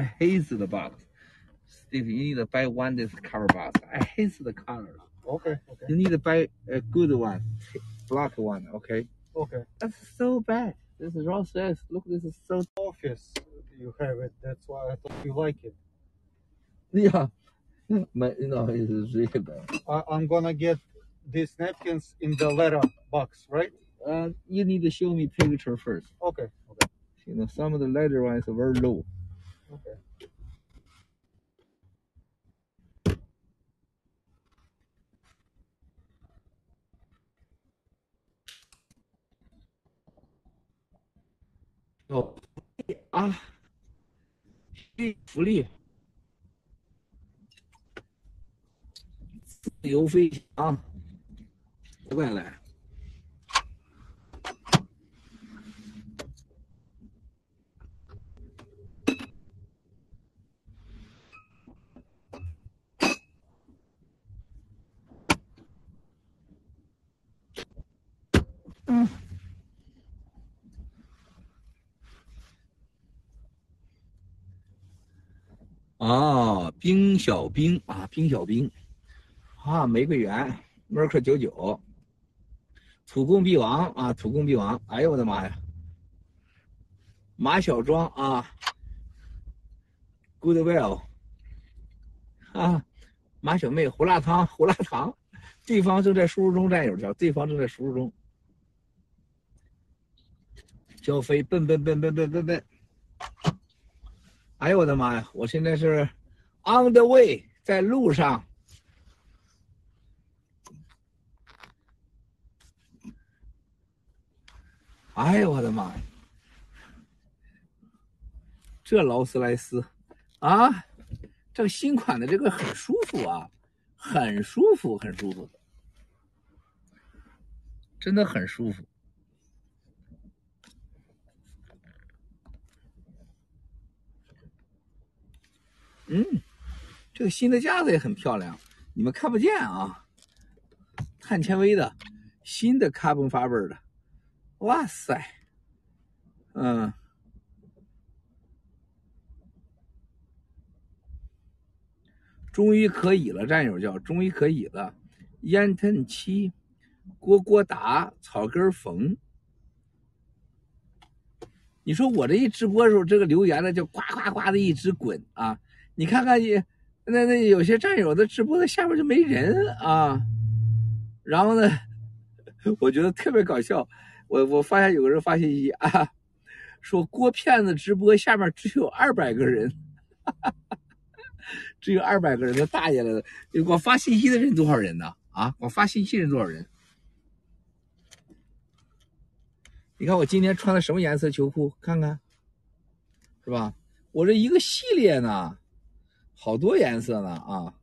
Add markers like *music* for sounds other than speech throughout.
I hate the box. Steve, you need to buy one this cover box. I hate the color. Okay, okay, You need to buy a good one, black one. Okay. okay. That's so bad. This is raw says. Look, this is so. Office, you have it. That's why I thought you like it. Yeah. My, you know, it's really bad. I, I'm gonna get these napkins in the letter box, right? Uh, you need to show me picture first. Okay, okay, You know, some of the leather ones are very low. ok，啊，福利，自由飞翔，快来！啊，冰小冰啊，冰小冰，啊，玫瑰园，Merk 九九，土共必亡啊，土共必亡，哎呦我的妈呀，马小庄啊，Goodwill，啊，马小妹，胡辣汤，胡辣汤，对方正在输入中，战友叫，对方正在输入中，小飞，笨笨笨笨笨笨笨。哎呦我的妈呀！我现在是 on the way，在路上。哎呦我的妈呀！这劳斯莱斯啊，这个新款的这个很舒服啊，很舒服，很舒服，真的很舒服。嗯，这个新的架子也很漂亮，你们看不见啊。碳纤维的，新的 carbon fiber 的，哇塞，嗯，终于可以了，战友叫终于可以了。烟尘七，蝈蝈达，草根缝。你说我这一直播的时候，这个留言呢就呱呱呱的一直滚啊。你看看你，那那有些战友的直播的下面就没人啊，然后呢，*laughs* 我觉得特别搞笑。我我发现有个人发信息啊，说郭骗子直播下面只有二百个人，*laughs* 只有二百个人，他大爷了！我发信息的人多少人呢？啊，我发信息的人多少人？你看我今天穿的什么颜色秋裤？看看，是吧？我这一个系列呢。好多颜色呢啊！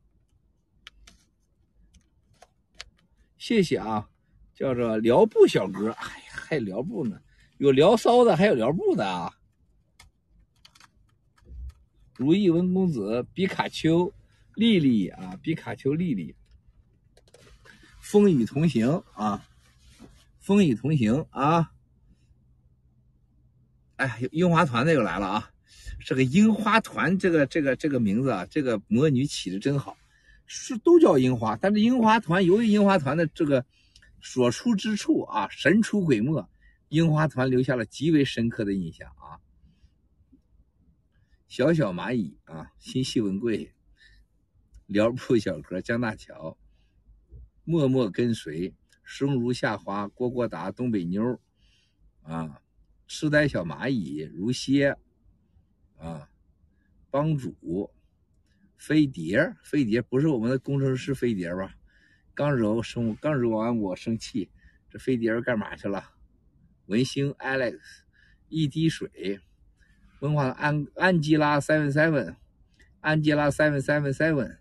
谢谢啊，叫做撩布小哥，哎呀，还撩布呢，有撩骚的，还有撩布的啊！如意文公子，比卡丘，丽丽啊，比卡丘丽丽，风雨同行啊，风雨同行啊！哎，樱花团的又来了啊！这个樱花团，这个这个这个名字啊，这个魔女起的真好，是都叫樱花，但是樱花团由于樱花团的这个所出之处啊，神出鬼没，樱花团留下了极为深刻的印象啊。小小蚂蚁啊，新西文贵，辽铺小哥江大桥，默默跟随，生如夏花，蝈蝈达，东北妞啊，痴呆小蚂蚁如蝎。啊，帮主，飞碟，飞碟不是我们的工程师飞碟吧？刚惹我生，刚惹完我生气，这飞碟干嘛去了？文星 Alex，一滴水，文化安安吉拉 seven seven，安吉拉 seven seven seven，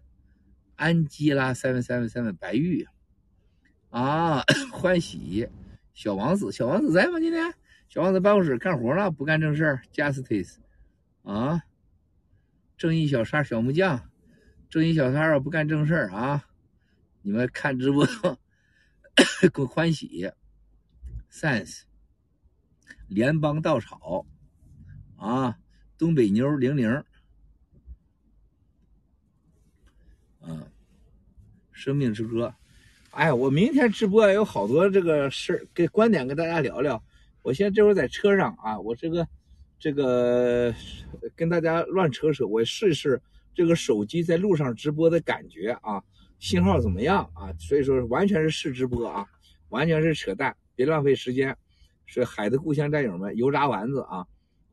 安吉拉 seven seven seven，白玉，啊，*coughs* 欢喜，小王子，小王子在吗？今天小王子办公室干活呢，不干正事 Justice。啊，正义小三小木匠，正义小三我不干正事儿啊！你们看直播，我欢喜。sense，联邦稻草，啊，东北妞零零，嗯，生命之歌。哎，我明天直播有好多这个事儿，给观点跟大家聊聊。我现在这会儿在车上啊，我这个。这个跟大家乱扯扯，我试试这个手机在路上直播的感觉啊，信号怎么样啊？所以说完全是试直播啊，完全是扯淡，别浪费时间。是海的故乡战友们，油炸丸子啊！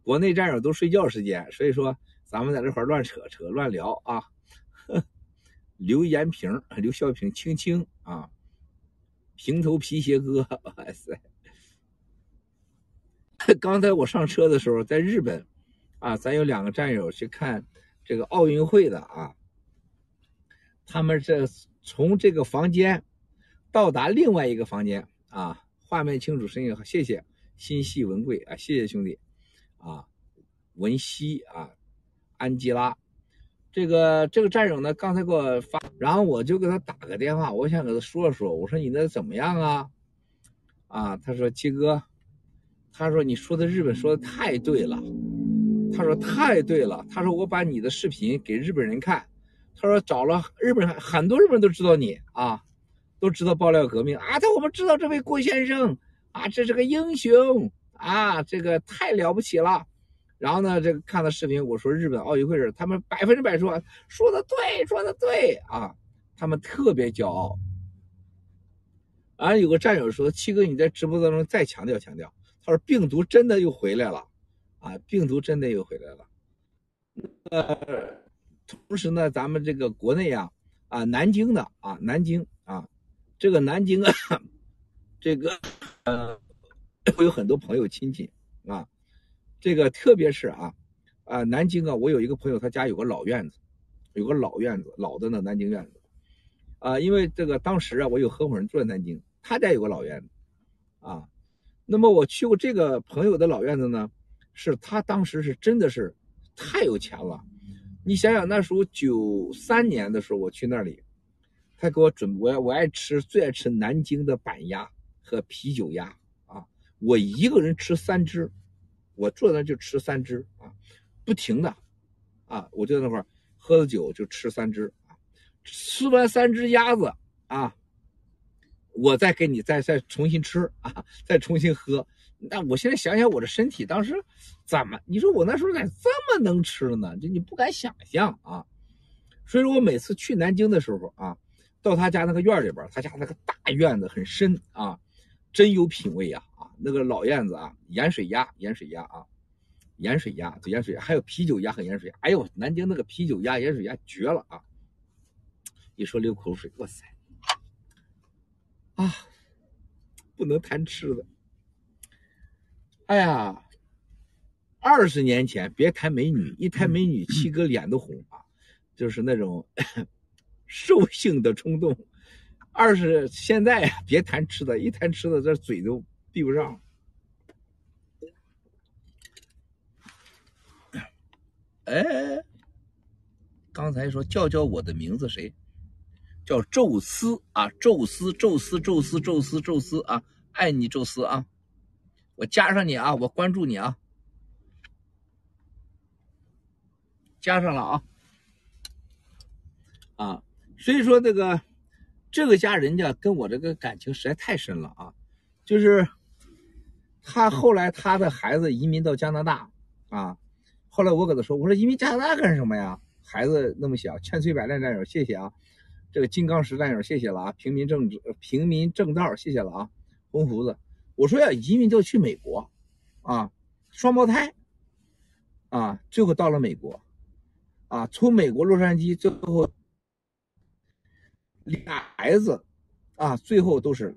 国内战友都睡觉时间，所以说咱们在这块乱扯扯乱聊啊。刘延平、刘小平、青青啊，平头皮鞋哥，哇塞！*laughs* 刚才我上车的时候，在日本啊，咱有两个战友去看这个奥运会的啊，他们这从这个房间到达另外一个房间啊。画面清楚，声音好，谢谢心系文贵啊，谢谢兄弟啊，文熙啊，安吉拉，这个这个战友呢，刚才给我发，然后我就给他打个电话，我想给他说说，我说你那怎么样啊？啊，他说七哥，他说你说的日本说的太对了，他说太对了，他说我把你的视频给日本人看，他说找了日本很多日本人都知道你啊。都知道爆料革命啊！他我们知道这位郭先生啊，这是个英雄啊，这个太了不起了。然后呢，这个看到视频，我说日本奥运会是他们百分之百说说的对，说的对啊，他们特别骄傲。啊，有个战友说：“七哥，你在直播当中再强调强调。”他说：“病毒真的又回来了啊，病毒真的又回来了。”呃，同时呢，咱们这个国内啊，啊，南京的啊，南京啊。这个南京啊，这个呃，我有很多朋友亲戚啊，这个特别是啊啊，南京啊，我有一个朋友，他家有个老院子，有个老院子，老的呢南京院子啊，因为这个当时啊，我有合伙人住在南京，他家有个老院子啊，那么我去过这个朋友的老院子呢，是他当时是真的是太有钱了，你想想那时候九三年的时候我去那里。他给我准我我爱吃最爱吃南京的板鸭和啤酒鸭啊，我一个人吃三只，我坐那就吃三只啊，不停的啊，我就在那块喝了酒就吃三只啊，吃完三只鸭子啊，我再给你再再重新吃啊，再重新喝。那我现在想想我的身体当时怎么？你说我那时候咋这么能吃呢？就你不敢想象啊。所以说我每次去南京的时候啊。到他家那个院里边，他家那个大院子很深啊，真有品位呀啊！那个老院子啊，盐水鸭，盐水鸭啊，盐水鸭，盐水鸭，还有啤酒鸭和盐水鸭。哎呦，南京那个啤酒鸭、盐水鸭绝了啊！一说流口水，哇塞啊，不能谈吃的。哎呀，二十年前别谈美女，一谈美女，七哥脸都红啊，就是那种。*laughs* 兽性的冲动，二是现在，别谈吃的，一谈吃的，这嘴都闭不上。哎，刚才说叫叫我的名字，谁？叫宙斯啊，宙斯，宙斯，宙斯，宙斯，宙斯啊，爱你，宙斯啊！我加上你啊，我关注你啊，加上了啊，啊。所以说，这个这个家人家跟我这个感情实在太深了啊！就是他后来他的孩子移民到加拿大啊，后来我跟他说：“我说移民加拿大干什么呀？孩子那么小。”千锤百炼战友，谢谢啊！这个金刚石战友，谢谢了啊！平民政治，平民正道，谢谢了啊！红胡子，我说呀，移民就去美国啊，双胞胎啊，最后到了美国啊，从美国洛杉矶最后。俩孩子，啊，最后都是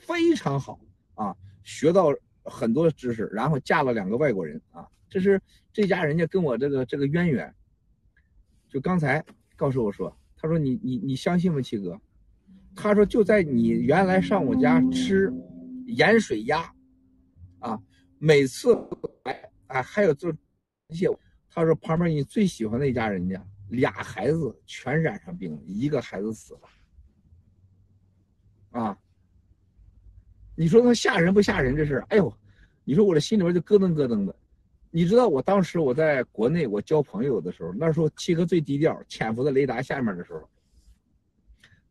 非常好啊，学到很多知识，然后嫁了两个外国人啊，这是这家人家跟我这个这个渊源。就刚才告诉我说，他说你你你相信吗，七哥？他说就在你原来上我家吃盐水鸭，啊，每次来啊还有这些，他说旁边你最喜欢的一家人家俩孩子全染上病了，一个孩子死了。啊，你说他吓人不吓人？这事，哎呦，你说我这心里边就咯噔咯噔的。你知道我当时我在国内我交朋友的时候，那时候七哥最低调，潜伏在雷达下面的时候，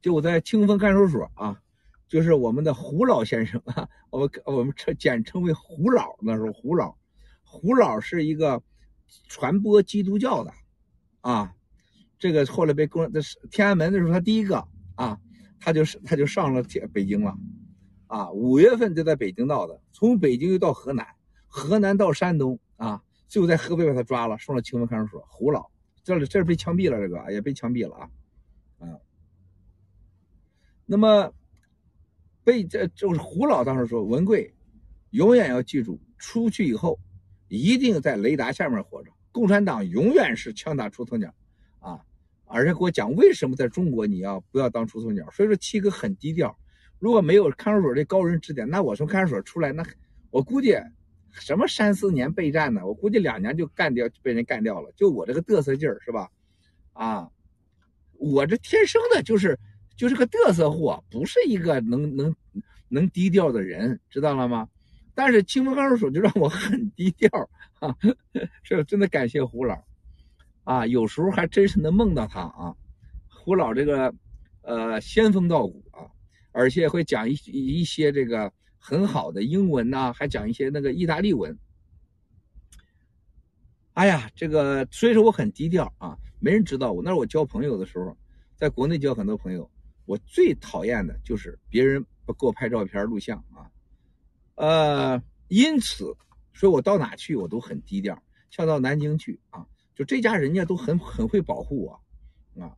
就我在清风看守所啊，就是我们的胡老先生啊，我们我们称简称为胡老，那时候胡老，胡老是一个传播基督教的啊，这个后来被公那是天安门的时候他第一个啊，他就是他就上了天北京了啊，五月份就在北京闹的，从北京又到河南，河南到山东啊，最后在河北把他抓了，送了清风看守所，胡老。这里这是被枪毙了，这个也被枪毙了啊，啊。那么被这就是胡老当时说，文贵永远要记住，出去以后一定在雷达下面活着。共产党永远是枪打出头鸟啊，而且给我讲为什么在中国你要不要当出头鸟。所以说七哥很低调，如果没有看守所的高人指点，那我从看守所出来，那我估计。什么三四年备战呢？我估计两年就干掉，被人干掉了。就我这个嘚瑟劲儿，是吧？啊，我这天生的就是就是个嘚瑟货，不是一个能能能低调的人，知道了吗？但是清风高手就让我很低调啊，*laughs* 是真的感谢胡老啊，有时候还真是能梦到他啊。胡老这个呃仙风道骨啊，而且会讲一一些这个。很好的英文呐，还讲一些那个意大利文。哎呀，这个所以说我很低调啊，没人知道我。那是我交朋友的时候，在国内交很多朋友，我最讨厌的就是别人不给我拍照片、录像啊。呃，因此，所以我到哪去我都很低调。像到南京去啊，就这家人家都很很会保护我啊。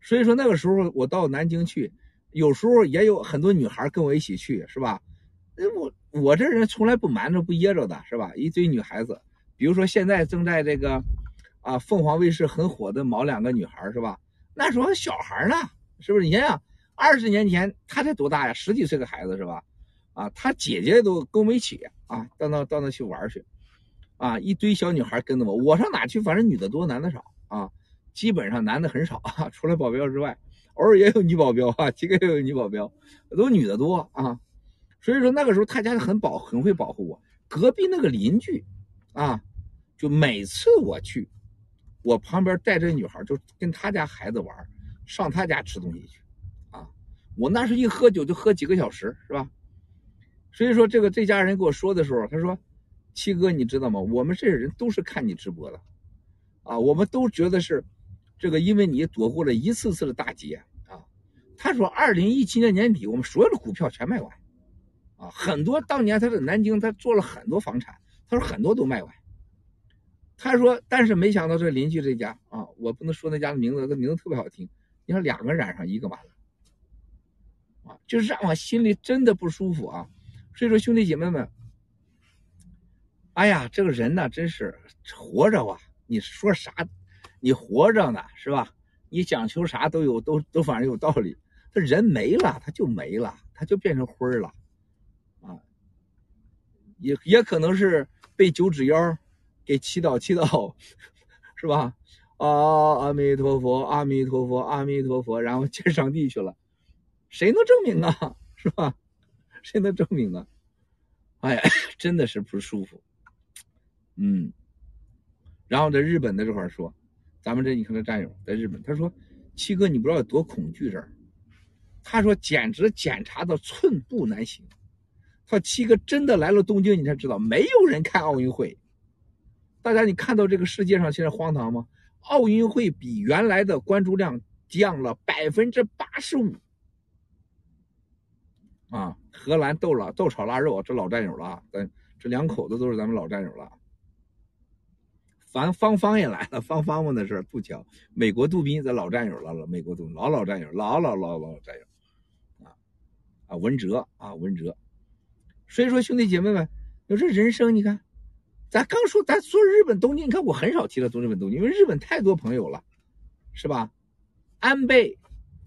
所以说那个时候我到南京去，有时候也有很多女孩跟我一起去，是吧？我我这人从来不瞒着不掖着的，是吧？一堆女孩子，比如说现在正在这个，啊，凤凰卫视很火的某两个女孩，是吧？那时候小孩呢，是不是？你想想，二十年前她才多大呀？十几岁的孩子是吧？啊，她姐姐都跟我们一起啊，到那到那去玩去，啊，一堆小女孩跟着我，我上哪去？反正女的多，男的少啊，基本上男的很少 *laughs* 啊，除了保镖之外，偶尔也有女保镖啊，几个也有女保镖，都女的多啊。所以说那个时候他家很保很会保护我，隔壁那个邻居，啊，就每次我去，我旁边带着女孩，就跟他家孩子玩，上他家吃东西去，啊，我那时候一喝酒就喝几个小时，是吧？所以说这个这家人跟我说的时候，他说：“七哥，你知道吗？我们这些人都是看你直播的，啊，我们都觉得是，这个因为你躲过了一次次的大劫啊。”他说：“二零一七年年底，我们所有的股票全卖完。”啊，很多当年他在南京，他做了很多房产，他说很多都卖完。他说，但是没想到这邻居这家啊，我不能说那家的名字，这名字特别好听。你说两个染上一个完了，啊，就是让我心里真的不舒服啊。所以说兄弟姐妹们，哎呀，这个人呢，真是活着啊，你说啥，你活着呢是吧？你讲求啥都有，都都反正有道理。他人没了，他就没了，他就变成灰了。也也可能是被九指妖给祈祷祈祷，是吧？啊，阿弥陀佛，阿弥陀佛，阿弥陀佛，然后见上帝去了，谁能证明啊？*laughs* 是吧？谁能证明啊？哎呀，*laughs* 真的是不舒服。嗯，然后在日本的这块说，咱们这你看这战友在日本，他说七哥，你不知道有多恐惧这儿，他说简直检查的寸步难行。他七哥真的来了东京，你才知道没有人看奥运会。大家，你看到这个世界上现在荒唐吗？奥运会比原来的关注量降了百分之八十五。啊，荷兰豆了豆炒腊肉，这老战友了，咱这两口子都是咱们老战友了。方方方也来了，方方问的事不巧，美国杜宾咱老战友了，了美国杜老老战友，老老老老战友。啊啊，文哲啊，文哲。所以说，兄弟姐妹们，有这人生，你看，咱刚说咱说日本东京，你看我很少提到日本东京，因为日本太多朋友了，是吧？安倍，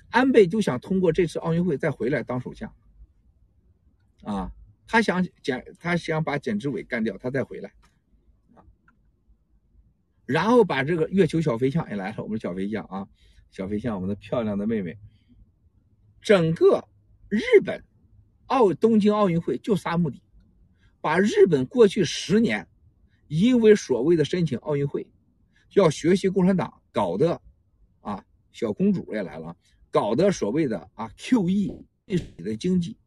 安倍就想通过这次奥运会再回来当首相，啊，他想简，他想把简直伟干掉，他再回来，然后把这个月球小飞象也来了，我们小飞象啊，小飞象，我们的漂亮的妹妹，整个日本。奥东京奥运会就仨目的，把日本过去十年因为所谓的申请奥运会，要学习共产党搞的，啊，小公主也来了，搞的所谓的啊 QE 的经济，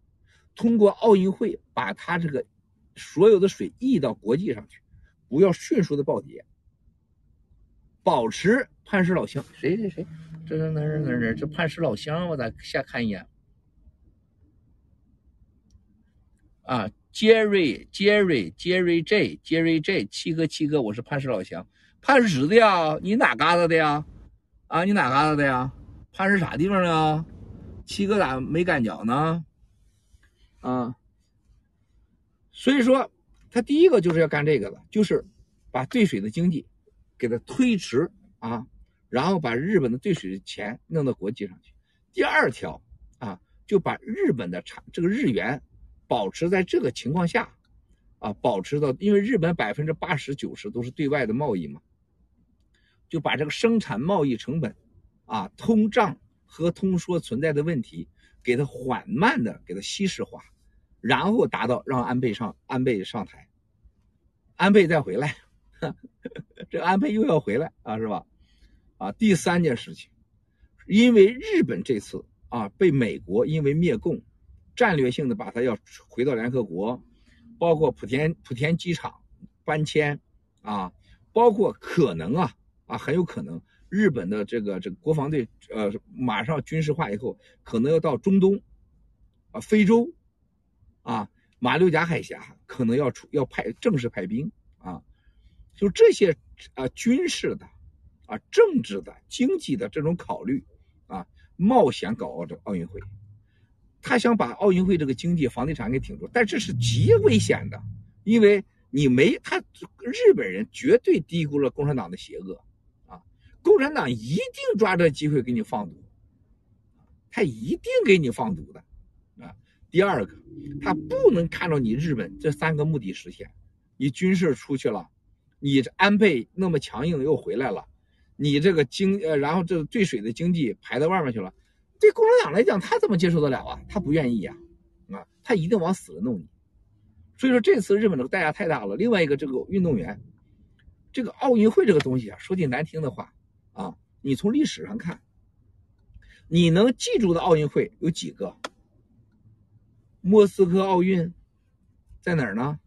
通过奥运会把它这个所有的水溢到国际上去，不要迅速的暴跌，保持磐石老乡。谁谁谁？这是哪儿哪儿哪儿？这磐石老乡，我咋瞎看一眼？啊，Jerry Jerry Jerry J Jerry J 七哥七哥，我是磐石老乡，磐石的呀，你哪嘎达的呀？啊，你哪嘎达的呀？磐石啥地方的啊？七哥咋没感觉呢？啊，所以说他第一个就是要干这个的，就是把兑水的经济给它推迟啊，然后把日本的兑水的钱弄到国际上去。第二条啊，就把日本的产这个日元。保持在这个情况下，啊，保持到，因为日本百分之八十九十都是对外的贸易嘛，就把这个生产贸易成本，啊，通胀和通缩存在的问题，给它缓慢的给它稀释化，然后达到让安倍上安倍上台，安倍再回来，*laughs* 这安倍又要回来啊，是吧？啊，第三件事情，因为日本这次啊被美国因为灭共。战略性的把它要回到联合国，包括莆田莆田机场搬迁啊，包括可能啊啊很有可能日本的这个这个国防队呃马上军事化以后，可能要到中东啊非洲啊马六甲海峡可能要出要派正式派兵啊，就这些啊军事的啊政治的经济的这种考虑啊冒险搞奥这奥运会。他想把奥运会这个经济、房地产给挺住，但这是极危险的，因为你没他日本人绝对低估了共产党的邪恶啊！共产党一定抓这机会给你放毒，他一定给你放毒的啊！第二个，他不能看到你日本这三个目的实现，你军事出去了，你安倍那么强硬又回来了，你这个经呃，然后这个兑水的经济排到外面去了。对共产党来讲，他怎么接受得了啊？他不愿意呀，啊，他一定往死了弄你。所以说这次日本这个代价太大了。另外一个，这个运动员，这个奥运会这个东西啊，说句难听的话啊，你从历史上看，你能记住的奥运会有几个？莫斯科奥运在哪儿呢？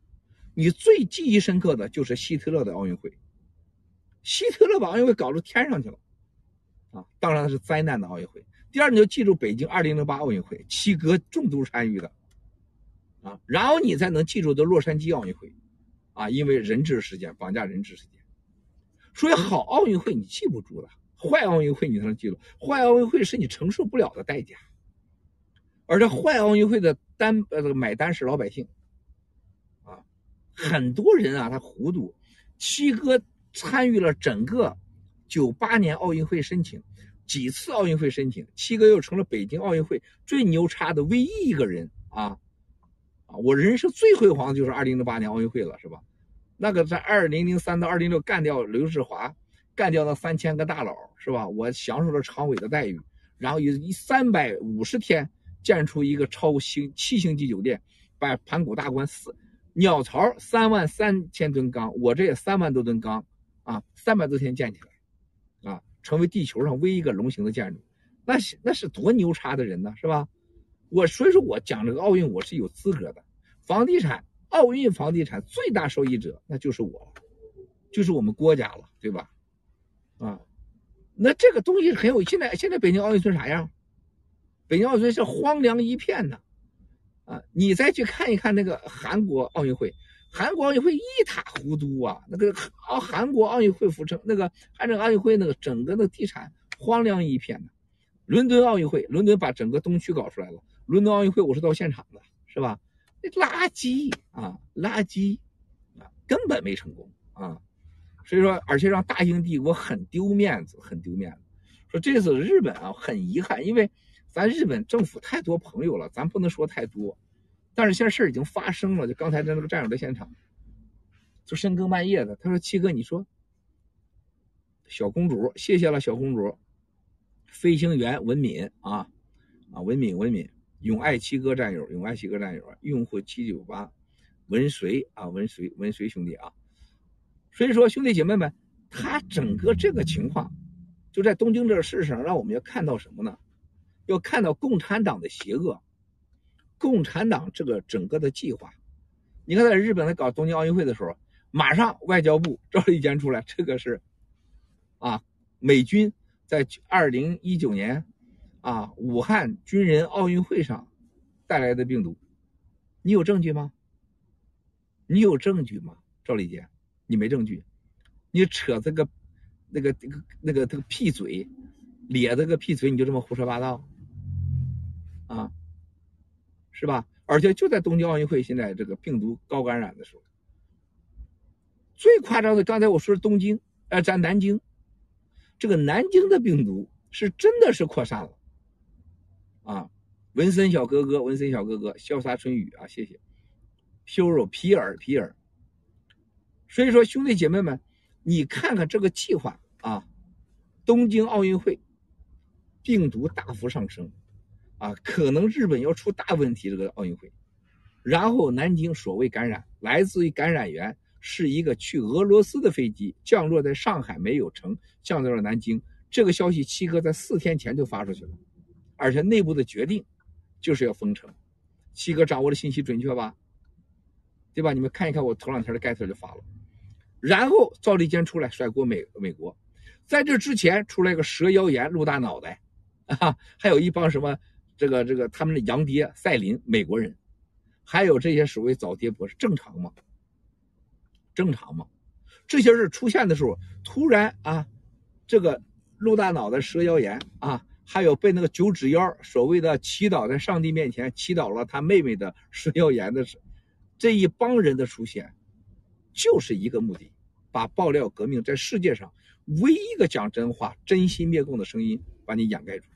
你最记忆深刻的就是希特勒的奥运会。希特勒把奥运会搞到天上去了，啊，当然是灾难的奥运会。第二，你就记住北京二零零八奥运会，七哥重度参与的，啊，然后你才能记住的洛杉矶奥运会，啊，因为人质事件、绑架人质事件，所以好奥运会你记不住的，坏奥运会你才能记住。坏奥运会是你承受不了的代价，而这坏奥运会的单呃这个买单是老百姓，啊，很多人啊他糊涂，七哥参与了整个九八年奥运会申请。几次奥运会申请，七哥又成了北京奥运会最牛叉的唯一一个人啊！啊，我人生最辉煌的就是二零零八年奥运会了，是吧？那个在二零零三到二零六干掉刘志华，干掉那三千个大佬，是吧？我享受了常委的待遇，然后以三百五十天建出一个超星七星级酒店，把盘古大观四鸟巢三万三千吨钢，我这也三万多吨钢啊，三百多天建起来。成为地球上唯一一个龙形的建筑，那是那是多牛叉的人呢，是吧？我所以说我讲这个奥运，我是有资格的。房地产，奥运房地产最大受益者那就是我，就是我们国家了，对吧？啊，那这个东西很有。现在现在北京奥运村啥样？北京奥运村是荒凉一片呢。啊，你再去看一看那个韩国奥运会。韩国奥运会一塌糊涂啊！那个奥韩国奥运会府城，那个韩城奥运会那个整个的地产荒凉一片的。伦敦奥运会，伦敦把整个东区搞出来了。伦敦奥运会我是到现场的，是吧？那垃圾啊，垃圾啊，根本没成功啊！所以说，而且让大英帝国很丢面子，很丢面子。说这次日本啊，很遗憾，因为咱日本政府太多朋友了，咱不能说太多。但是现在事儿已经发生了，就刚才在那个战友在现场，就深更半夜的，他说：“七哥，你说，小公主，谢谢了，小公主，飞行员文敏啊啊，文敏文敏，永爱七哥战友，永爱七哥战友，用户七九八，文随啊文随文随兄弟啊，所以说兄弟姐妹们，他整个这个情况，就在东京这个事上，让我们要看到什么呢？要看到共产党的邪恶，共产党这个整个的计划。你看，在日本在搞东京奥运会的时候，马上外交部赵立坚出来，这个是啊，美军在二零一九年啊武汉军人奥运会上带来的病毒，你有证据吗？你有证据吗？赵立坚，你没证据，你扯这个那个那个那个这个屁嘴，咧这个屁嘴，你就这么胡说八道啊，是吧？而且就在东京奥运会现在这个病毒高感染的时候，最夸张的，刚才我说的东京，呃，咱南京，这个南京的病毒是真的是扩散了啊！文森小哥哥，文森小哥哥，潇洒春雨啊，谢谢。修肉皮尔皮尔，所以说兄弟姐妹们，你看看这个计划啊，东京奥运会病毒大幅上升，啊，可能日本要出大问题这个奥运会，然后南京所谓感染来自于感染源是一个去俄罗斯的飞机降落在上海没有成，降到了南京，这个消息七哥在四天前就发出去了，而且内部的决定就是要封城，七哥掌握的信息准确吧？对吧？你们看一看我头两天的盖特就发了，然后赵立坚出来甩锅美美国，在这之前出来个蛇妖言露大脑袋，啊，*laughs* 还有一帮什么这个这个他们的洋爹赛林美国人，还有这些所谓早爹博士，正常吗？正常吗？这些事出现的时候，突然啊，这个露大脑袋蛇妖言啊，还有被那个九指妖所谓的祈祷在上帝面前祈祷了他妹妹的蛇妖言的事。这一帮人的出现，就是一个目的，把爆料革命在世界上唯一一个讲真话、真心灭共的声音，把你掩盖住，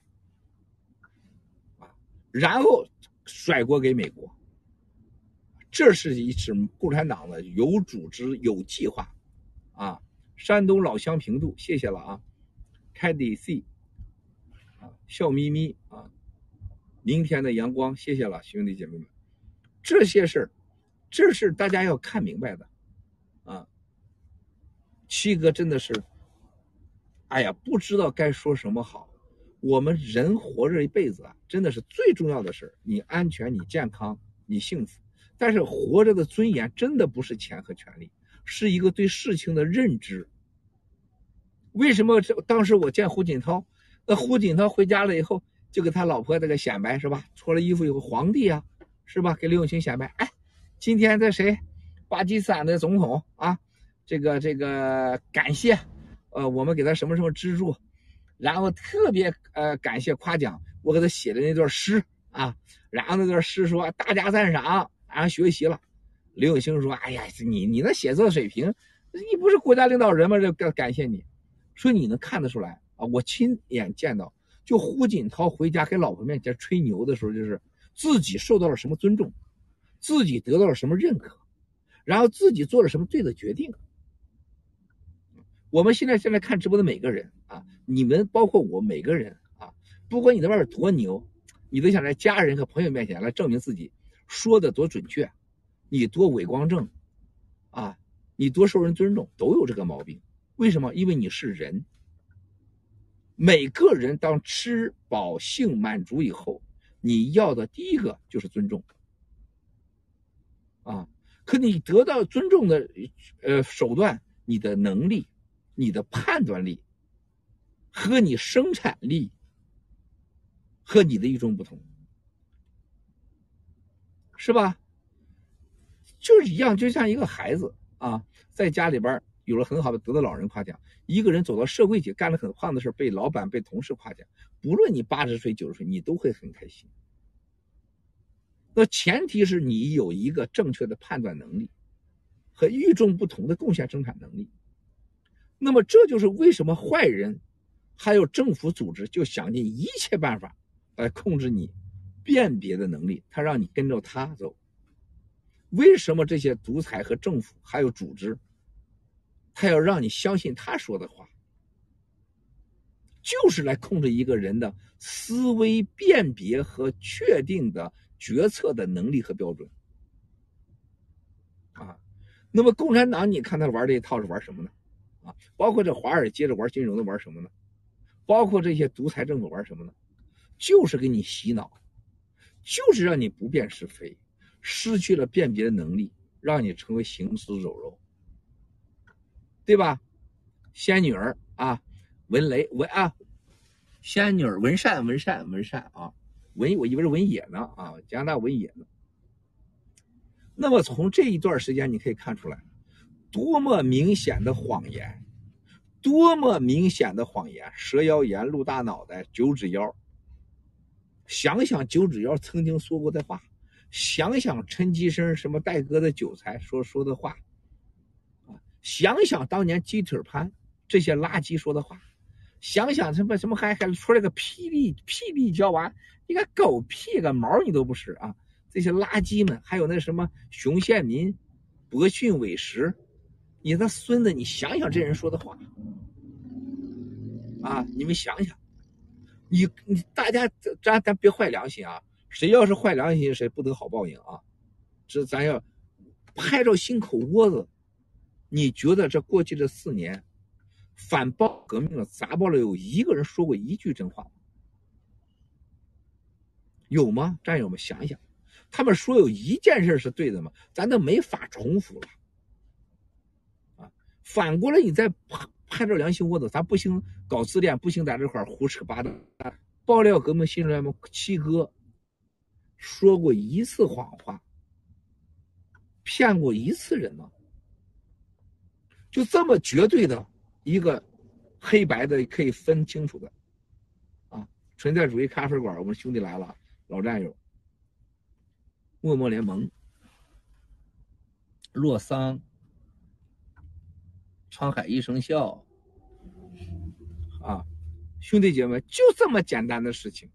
然后甩锅给美国。这是一次共产党的有组织、有计划，啊，山东老乡平度，谢谢了啊 c a d y C，啊，笑眯眯啊，明天的阳光，谢谢了兄弟姐妹们，这些事儿。这是大家要看明白的，啊，七哥真的是，哎呀，不知道该说什么好。我们人活着一辈子啊，真的是最重要的事你安全，你健康，你幸福。但是活着的尊严真的不是钱和权利，是一个对事情的认知。为什么这当时我见胡锦涛，那胡锦涛回家了以后，就给他老婆这个显摆是吧？脱了衣服以后，皇帝啊，是吧？给刘永清显摆，哎。今天这谁，巴基斯坦的总统啊，这个这个感谢，呃，我们给他什么什么资助，然后特别呃感谢夸奖，我给他写的那段诗啊，然后那段诗说大家赞赏，然后学习了。刘永兴说：“哎呀，你你那写作水平，你不是国家领导人吗？这感感谢你，说你能看得出来啊？我亲眼见到，就胡锦涛回家给老婆面前吹牛的时候，就是自己受到了什么尊重。”自己得到了什么认可，然后自己做了什么对的决定。我们现在现在看直播的每个人啊，你们包括我每个人啊，不管你在外边多牛，你都想在家人和朋友面前来证明自己说的多准确，你多伟光正，啊，你多受人尊重，都有这个毛病。为什么？因为你是人。每个人当吃饱性满足以后，你要的第一个就是尊重。啊，可你得到尊重的，呃，手段，你的能力，你的判断力，和你生产力，和你的与众不同，是吧？就是一样，就像一个孩子啊，在家里边有了很好的得到老人夸奖，一个人走到社会去干了很胖的事被老板、被同事夸奖，不论你八十岁、九十岁，你都会很开心。那前提是你有一个正确的判断能力和与众不同的贡献生产能力。那么这就是为什么坏人还有政府组织就想尽一切办法来控制你辨别的能力，他让你跟着他走。为什么这些独裁和政府还有组织，他要让你相信他说的话，就是来控制一个人的思维辨别和确定的。决策的能力和标准，啊，那么共产党，你看他玩这一套是玩什么呢？啊，包括这华尔街着玩金融的玩什么呢？包括这些独裁政府玩什么呢？就是给你洗脑，就是让你不辨是非，失去了辨别的能力，让你成为行尸走肉，对吧？仙女儿啊，文雷文啊，仙女儿文善文善文善啊，文我以为是文野呢啊，加拿大文野呢。那么从这一段时间你可以看出来，多么明显的谎言，多么明显的谎言！蛇腰眼、露大脑袋、九指腰。想想九指腰曾经说过的话，想想陈吉生什么戴哥的韭菜说说的话，啊，想想当年鸡腿潘这些垃圾说的话，想想什么什么还还出来个霹雳霹雳娇娃，你个狗屁个毛你都不是啊！这些垃圾们，还有那什么熊宪民、博训伟实，你的孙子，你想想这人说的话，啊，你们想想，你你大家咱咱别坏良心啊，谁要是坏良心，谁不得好报应啊？这咱要拍着心口窝子，你觉得这过去这四年反暴革命了，砸爆了，有一个人说过一句真话吗？有吗？战友们想想。他们说有一件事是对的吗？咱都没法重复了，反过来，你再拍拍着良心窝子，咱不行搞自恋，不行在这块胡扯八道。爆料革命新人们七哥说过一次谎话，骗过一次人吗？就这么绝对的一个黑白的可以分清楚的，啊！存在主义咖啡馆，我们兄弟来了，老战友。默默联盟、洛桑、沧海一声笑，啊，兄弟姐妹，就这么简单的事情，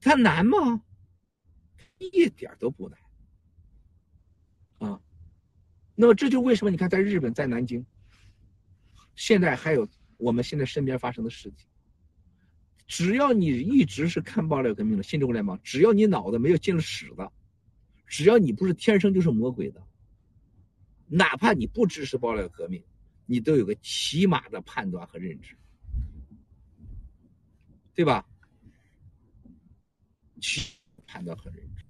它难吗？一点都不难，啊，那么这就为什么你看，在日本，在南京，现在还有我们现在身边发生的事情。只要你一直是看爆料革命的新中国联邦，只要你脑子没有进了屎的，只要你不是天生就是魔鬼的，哪怕你不支持爆料革命，你都有个起码的判断和认知，对吧？判断和认知，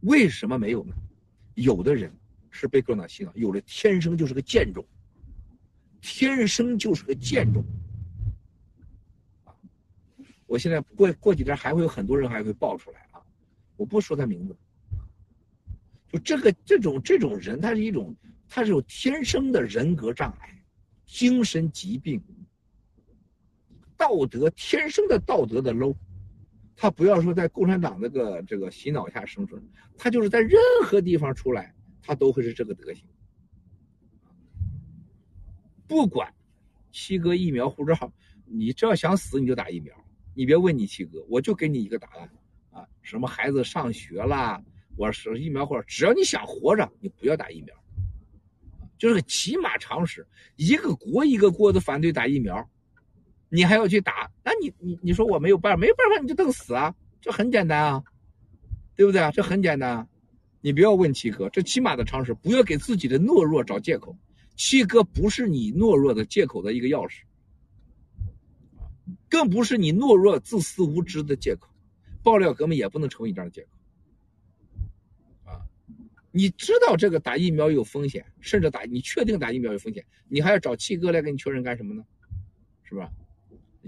为什么没有呢？有的人是被共产党洗脑，有的天生就是个贱种，天生就是个贱种。我现在过过几天还会有很多人还会爆出来啊！我不说他名字，就这个这种这种人，他是一种，他是有天生的人格障碍、精神疾病、道德天生的道德的 low。他不要说在共产党那个这个洗脑下生存，他就是在任何地方出来，他都会是这个德行。不管七哥疫苗护照，你只要想死你就打疫苗。你别问你七哥，我就给你一个答案啊！什么孩子上学啦，我是疫苗或者只要你想活着，你不要打疫苗，就是个起码常识。一个国一个国的反对打疫苗，你还要去打，那你你你说我没有办法，没有办法你就等死啊，这很简单啊，对不对啊？这很简单，你不要问七哥，这起码的常识，不要给自己的懦弱找借口。七哥不是你懦弱的借口的一个钥匙。更不是你懦弱、自私、无知的借口，爆料革命也不能成为你这样的借口。你知道这个打疫苗有风险，甚至打你确定打疫苗有风险，你还要找七哥来给你确认干什么呢？是吧？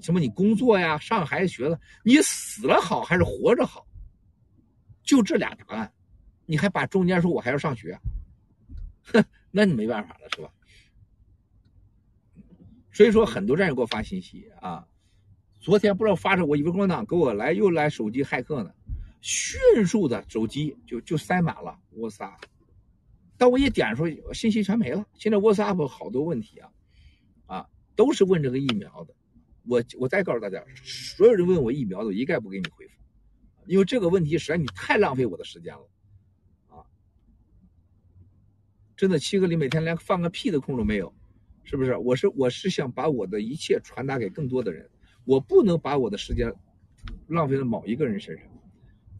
什么你工作呀、上孩子学了，你死了好还是活着好？就这俩答案，你还把中间说我还要上学，哼，那你没办法了，是吧？所以说，很多战友给我发信息啊。昨天不知道发生，我以为共产党给我来又来手机骇客呢，迅速的手机就就塞满了 WhatsApp，但我一点说信息全没了。现在 WhatsApp 好多问题啊，啊，都是问这个疫苗的。我我再告诉大家，所有人问我疫苗的，我一概不给你回复，因为这个问题实在你太浪费我的时间了，啊，真的七哥你每天连放个屁的空都没有，是不是？我是我是想把我的一切传达给更多的人。我不能把我的时间浪费在某一个人身上。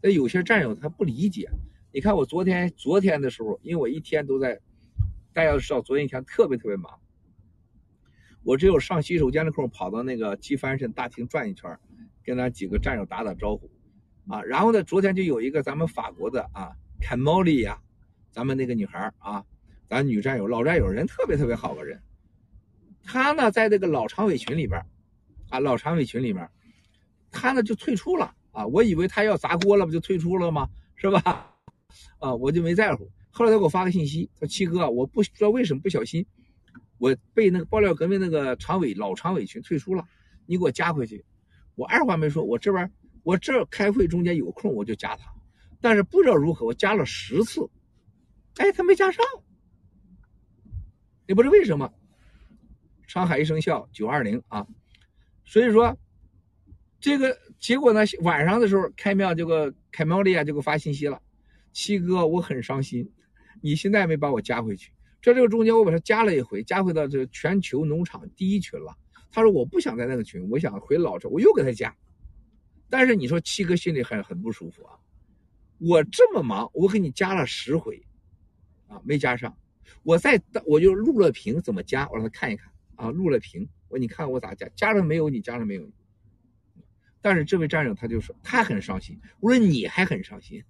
那有些战友他不理解。你看我昨天昨天的时候，因为我一天都在，大家要知道，昨天一天特别特别忙。我只有上洗手间的空，跑到那个机翻身大厅转一圈，跟咱几个战友打打招呼，啊，然后呢，昨天就有一个咱们法国的啊，凯莫莉呀，咱们那个女孩啊，咱女战友老战友人特别特别好个人，她呢在这个老常委群里边，啊，老常委群里边，她呢就退出了啊，我以为他要砸锅了，不就退出了吗？是吧？啊，我就没在乎。后来他给我发个信息，说七哥，我不知道为什么不小心，我被那个爆料革命那个常委老常委群退出了，你给我加回去。我二话没说，我这边我这开会中间有空我就加他，但是不知道如何，我加了十次，哎，他没加上，也不知道为什么。沧海一声笑九二零啊，所以说这个结果呢，晚上的时候开庙这个凯庙利亚就给我发信息了，七哥，我很伤心。你现在没把我加回去，这这个中间我把他加了一回，加回到这个全球农场第一群了。他说我不想在那个群，我想回老这，我又给他加。但是你说七哥心里很很不舒服啊，我这么忙，我给你加了十回，啊没加上，我再我就录了屏怎么加，我让他看一看啊，录了屏，我你看我咋加，加了没有？你加了没有？但是这位战友他就说他很伤心，我说你还很伤心。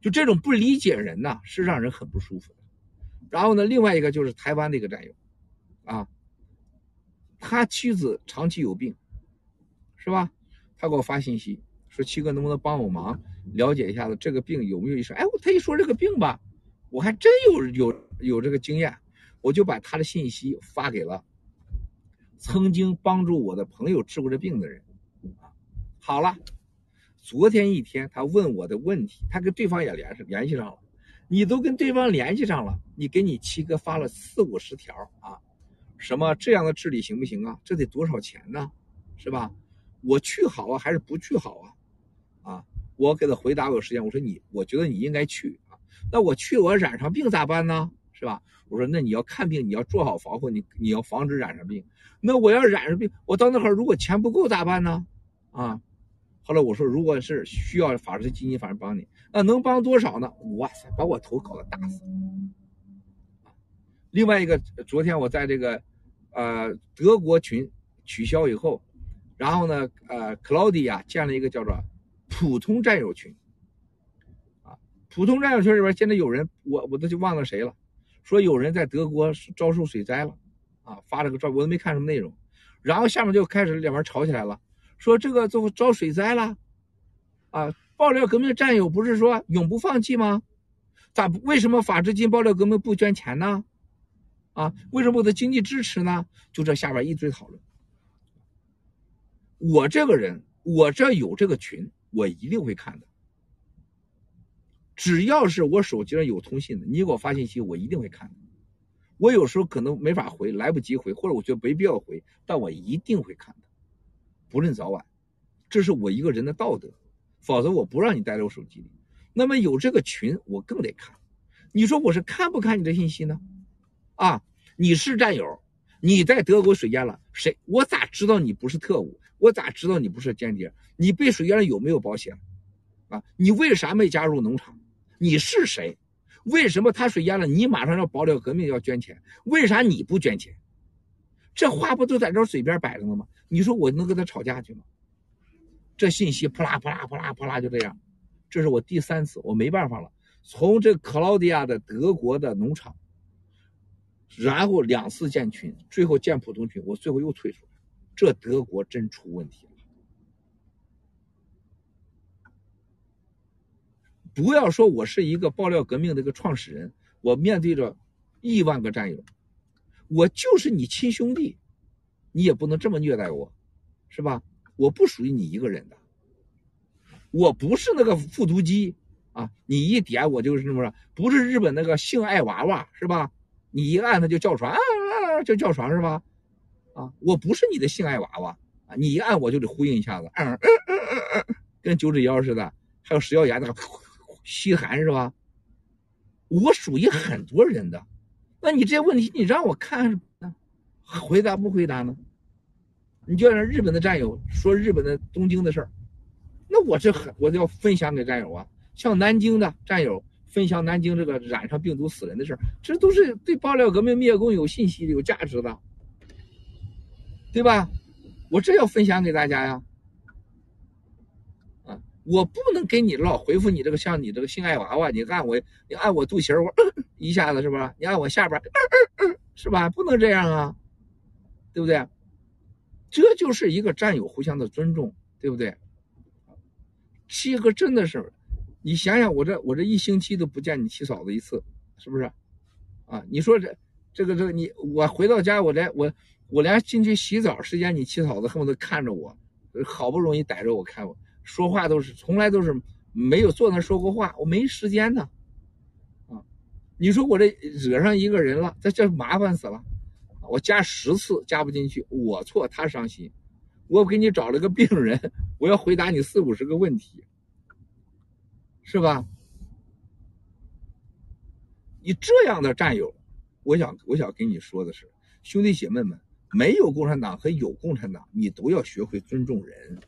就这种不理解人呐，是让人很不舒服的。然后呢，另外一个就是台湾的一个战友，啊，他妻子长期有病，是吧？他给我发信息说：“七哥，能不能帮我忙了解一下子这个病有没有医生？”哎，他一说这个病吧，我还真有有有这个经验，我就把他的信息发给了曾经帮助我的朋友治过这病的人，好了。昨天一天，他问我的问题，他跟对方也联系联系上了。你都跟对方联系上了，你给你七哥发了四五十条啊，什么这样的治理行不行啊？这得多少钱呢？是吧？我去好啊，还是不去好啊？啊，我给他回答我有时间，我说你，我觉得你应该去啊。那我去，我染上病咋办呢？是吧？我说那你要看病，你要做好防护，你你要防止染上病。那我要染上病，我到那块如果钱不够咋办呢？啊？后来我说，如果是需要法治基金，反正帮你，那能帮多少呢？哇塞，把我头搞得大死。另外一个，昨天我在这个，呃，德国群取消以后，然后呢，呃，Claudia 建了一个叫做普通战友群。啊，普通战友群里边现在有人，我我都就忘了谁了，说有人在德国遭受水灾了，啊，发了个照，我都没看什么内容，然后下面就开始两边吵起来了。说这个就遭水灾了，啊！爆料革命战友不是说永不放弃吗？咋？为什么法治金爆料革命不捐钱呢？啊？为什么不得经济支持呢？就这下边一堆讨论。我这个人，我这有这个群，我一定会看的。只要是我手机上有通信的，你给我发信息，我一定会看的。我有时候可能没法回，来不及回，或者我觉得没必要回，但我一定会看的。不论早晚，这是我一个人的道德，否则我不让你带在我手机里。那么有这个群，我更得看。你说我是看不看你的信息呢？啊，你是战友，你在德国水淹了，谁？我咋知道你不是特务？我咋知道你不是间谍？你被水淹了有没有保险？啊，你为啥没加入农场？你是谁？为什么他水淹了，你马上要爆料革命要捐钱？为啥你不捐钱？这话不都在这嘴边摆着呢吗？你说我能跟他吵架去吗？这信息扑啦扑啦扑啦扑啦就这样，这是我第三次，我没办法了。从这克劳迪亚的德国的农场，然后两次建群，最后建普通群，我最后又退出来。这德国真出问题了。不要说我是一个爆料革命的一个创始人，我面对着亿万个战友。我就是你亲兄弟，你也不能这么虐待我，是吧？我不属于你一个人的，我不是那个复读机啊！你一点我就是那么说，不是日本那个性爱娃娃是吧？你一按它就叫床，啊啊啊就叫床是吧？啊，我不是你的性爱娃娃啊！你一按我就得呼应一下子，嗯嗯嗯嗯嗯，跟九指妖似的，还有食药盐那个吸寒是吧？我属于很多人的。那你这些问题，你让我看，回答不回答呢？你就让日本的战友说日本的东京的事儿，那我这很，我就要分享给战友啊。像南京的战友分享南京这个染上病毒死人的事儿，这都是对爆料革命灭共有信息、有价值的。对吧？我这要分享给大家呀。我不能跟你老回复你这个像你这个性爱娃娃，你按我，你按我肚脐儿，我 *coughs* 一下子是吧？你按我下边，*coughs* 是吧？不能这样啊，对不对？这就是一个战友互相的尊重，对不对？七哥真的是，你想想，我这我这一星期都不见你七嫂子一次，是不是？啊，你说这这个这个你我回到家，我连我我连进去洗澡时间，你七嫂子恨不得看着我，好不容易逮着我看我说话都是从来都是没有坐那说过话，我没时间呢。啊，你说我这惹上一个人了，这这麻烦死了，我加十次加不进去，我错他伤心。我给你找了个病人，我要回答你四五十个问题，是吧？你这样的战友，我想我想跟你说的是，兄弟姐妹们，没有共产党和有共产党，你都要学会尊重人，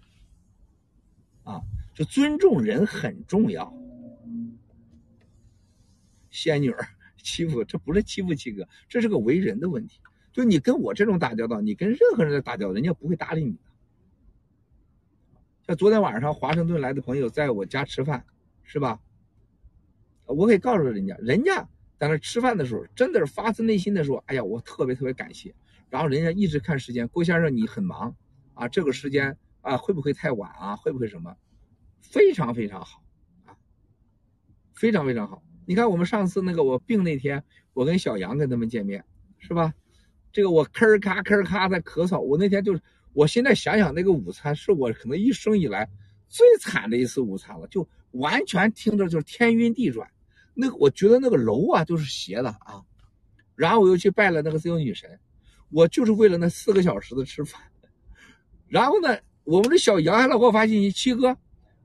啊，就尊重人很重要。仙女儿欺负，这不是欺负七哥，这是个为人的问题。就你跟我这种打交道，你跟任何人在打交道，人家不会搭理你的。像昨天晚上华盛顿来的朋友在我家吃饭，是吧？我可以告诉人家，人家在那吃饭的时候，真的是发自内心的说：“哎呀，我特别特别感谢。”然后人家一直看时间，郭先生你很忙啊，这个时间啊会不会太晚啊？会不会什么？非常非常好啊，非常非常好。你看我们上次那个我病那天，我跟小杨跟他们见面，是吧？这个我吭儿咔吭儿咔在咳嗽，我那天就是。我现在想想，那个午餐是我可能一生以来最惨的一次午餐了，就完全听着就是天晕地转。那个我觉得那个楼啊就是斜的啊，然后我又去拜了那个自由女神，我就是为了那四个小时的吃饭。然后呢，我们的小杨还老给我发信息：“七哥，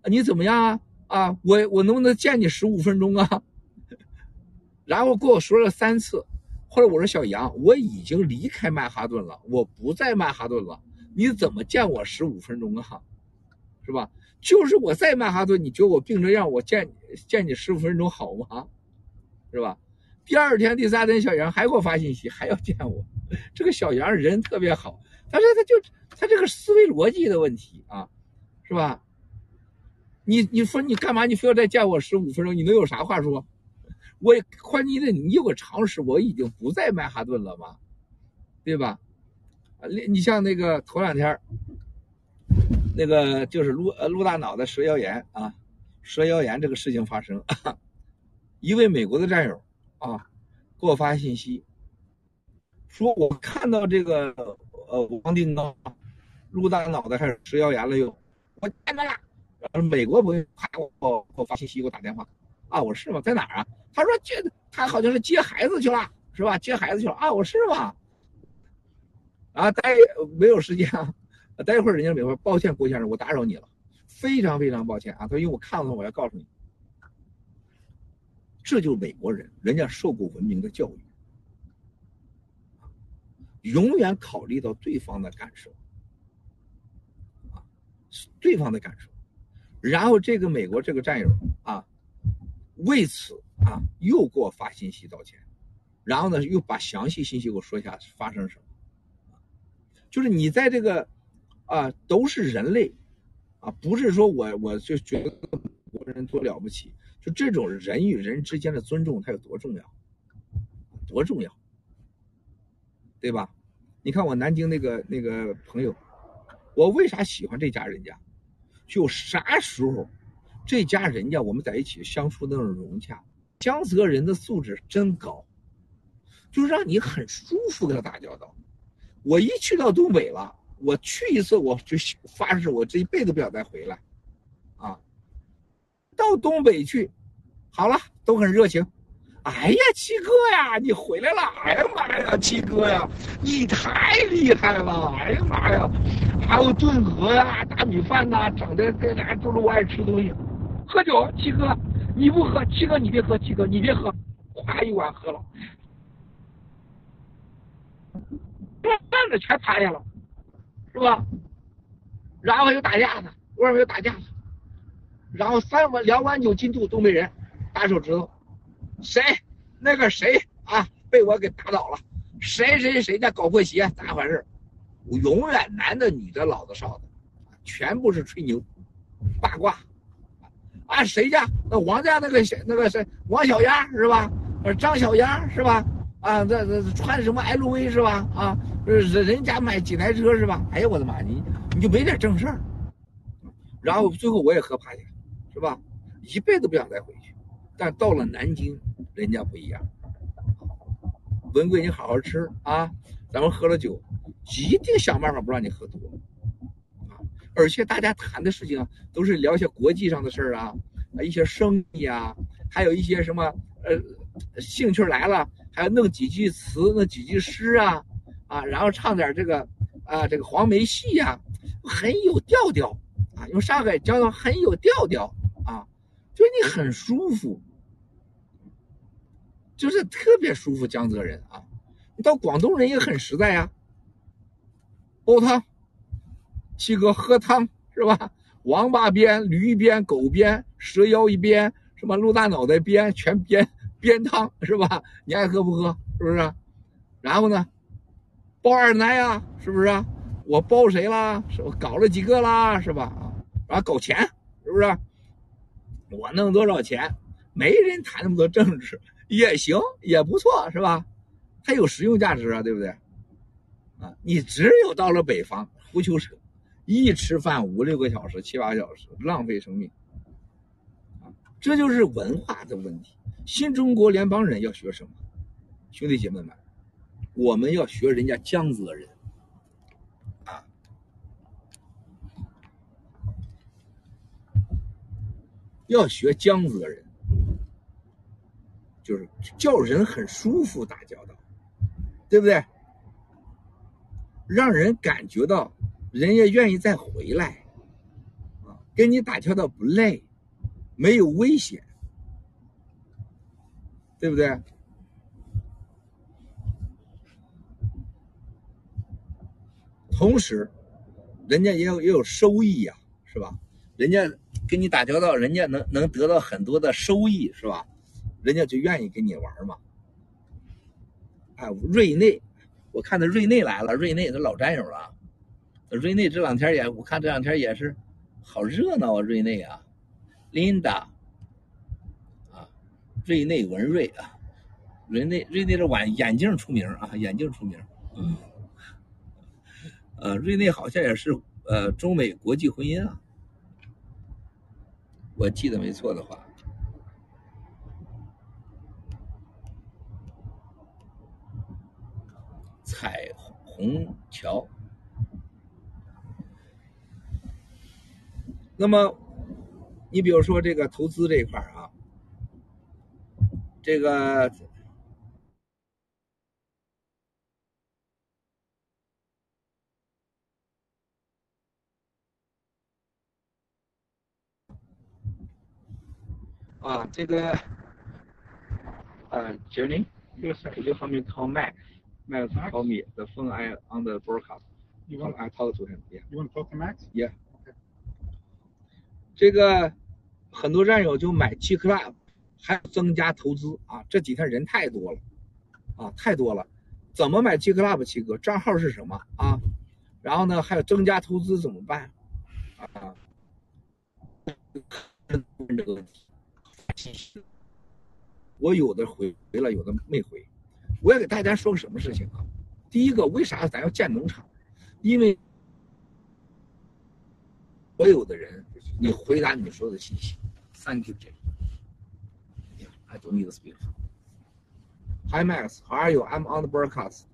你怎么样啊？啊，我我能不能见你十五分钟啊？” *laughs* 然后跟我说了三次。后来我说：“小杨，我已经离开曼哈顿了，我不在曼哈顿了。”你怎么见我十五分钟啊？是吧？就是我在曼哈顿，你觉得我病成样，我见见你十五分钟好吗？是吧？第二天、第三天，小杨还给我发信息，还要见我。这个小杨人特别好，但是他就他这个思维逻辑的问题啊，是吧？你你说你干嘛？你非要再见我十五分钟？你能有啥话说？我关键的你有个常识，我已经不在曼哈顿了嘛，对吧？啊，你你像那个头两天那个就是陆呃陆大脑袋蛇腰炎啊，蛇腰炎这个事情发生，*laughs* 一位美国的战友啊给我发信息，说我看到这个呃王定刚陆大脑袋开始吃谣言了又，我见到了，然后美国朋友啪给我给我发信息给我打电话，啊我是吗？在哪儿啊？他说接他好像是接孩子去了，是吧？接孩子去了啊？我是吗？啊，待没有时间啊，待会儿人家美国，抱歉，郭先生，我打扰你了，非常非常抱歉啊。他说因为我看了，我要告诉你，这就是美国人，人家受过文明的教育，永远考虑到对方的感受，啊，对方的感受。然后这个美国这个战友啊，为此啊又给我发信息道歉，然后呢又把详细信息给我说一下发生什么。就是你在这个，啊，都是人类，啊，不是说我我就觉得国人多了不起，就这种人与人之间的尊重，它有多重要，多重要，对吧？你看我南京那个那个朋友，我为啥喜欢这家人家？就啥时候，这家人家我们在一起相处那种融洽，江泽人的素质真高，就让你很舒服跟他打交道。我一去到东北了，我去一次我就发誓，我这一辈子不想再回来，啊，到东北去，好了，都很热情。哎呀，七哥呀，你回来了！哎呀妈呀，七哥呀，你太厉害了！哎呀妈呀，还有炖鹅呀、大米饭呐，整的跟俺都是我爱吃的东西。喝酒，七哥，你不喝，七哥你别喝，七哥你别喝，咵一碗喝了。饭子全趴下了，是吧？然后又打架子，外面又打架子，然后三碗两碗酒进肚，都没人打手指头，谁那个谁啊被我给打倒了？谁谁谁家搞破鞋？咋回事？永远男的、女的、老的、少的，全部是吹牛、八卦。啊，谁家那王家那个小那个谁王小丫是吧？呃，张小丫是吧？啊，这这穿什么 LV 是吧？啊，人人家买几台车是吧？哎呀，我的妈，你你就没点正事儿。然后最后我也喝趴下，是吧？一辈子不想再回去。但到了南京，人家不一样。文贵，你好好吃啊！咱们喝了酒，一定想办法不让你喝多。啊而且大家谈的事情啊，都是聊一些国际上的事儿啊，啊一些生意啊，还有一些什么呃兴趣来了，还要弄几句词，弄几句诗啊，啊，然后唱点这个啊这个黄梅戏呀，很有调调啊，用上海叫做很有调调啊，就是你很舒服，就是特别舒服。江浙人啊，你到广东人也很实在呀，煲汤。七哥喝汤是吧？王八鞭、驴鞭、狗鞭、蛇腰一鞭，什么鹿大脑袋鞭，全鞭鞭汤是吧？你爱喝不喝？是不是？然后呢，包二奶呀，是不是？我包谁啦？是我搞了几个啦？是吧？啊，然后搞钱，是不是？我弄多少钱？没人谈那么多政治，也行，也不错，是吧？它有实用价值啊，对不对？啊，你只有到了北方胡求扯。一吃饭五六个小时、七八个小时，浪费生命啊！这就是文化的问题。新中国联邦人要学什么？兄弟姐妹们，我们要学人家江浙人啊，要学江浙人，就是叫人很舒服打交道，对不对？让人感觉到。人家愿意再回来，啊，跟你打交道不累，没有危险，对不对？同时，人家也有也有收益呀，是吧？人家跟你打交道，人家能能得到很多的收益，是吧？人家就愿意跟你玩嘛。啊，瑞内，我看到瑞内来了，瑞内他老战友了。瑞内这两天也，我看这两天也是好热闹啊！瑞内啊，Linda 啊，瑞内文瑞啊，瑞内瑞内这晚眼镜出名啊，眼镜出名。嗯，呃，瑞内好像也是呃中美国际婚姻啊，我记得没错的话，彩虹桥。那么，你比如说这个投资这一块啊，这个啊，这个呃，Jenny，you you help me call Max，Max call me the phone I on the broadcast. You want I talk to him? Yeah. You want to talk to Max? Yeah. 这个很多战友就买 G Club，还增加投资啊！这几天人太多了，啊，太多了。怎么买 G Club？七哥，账号是什么啊？然后呢，还有增加投资怎么办？啊？问这个问题，我有的回回了，有的没回。我要给大家说个什么事情啊？第一个，为啥咱要建农场？因为所有的人。你回答你所有的信息。Thank you, Jay. I don't need to speak. Hi, Max. How are you? I'm on the broadcast.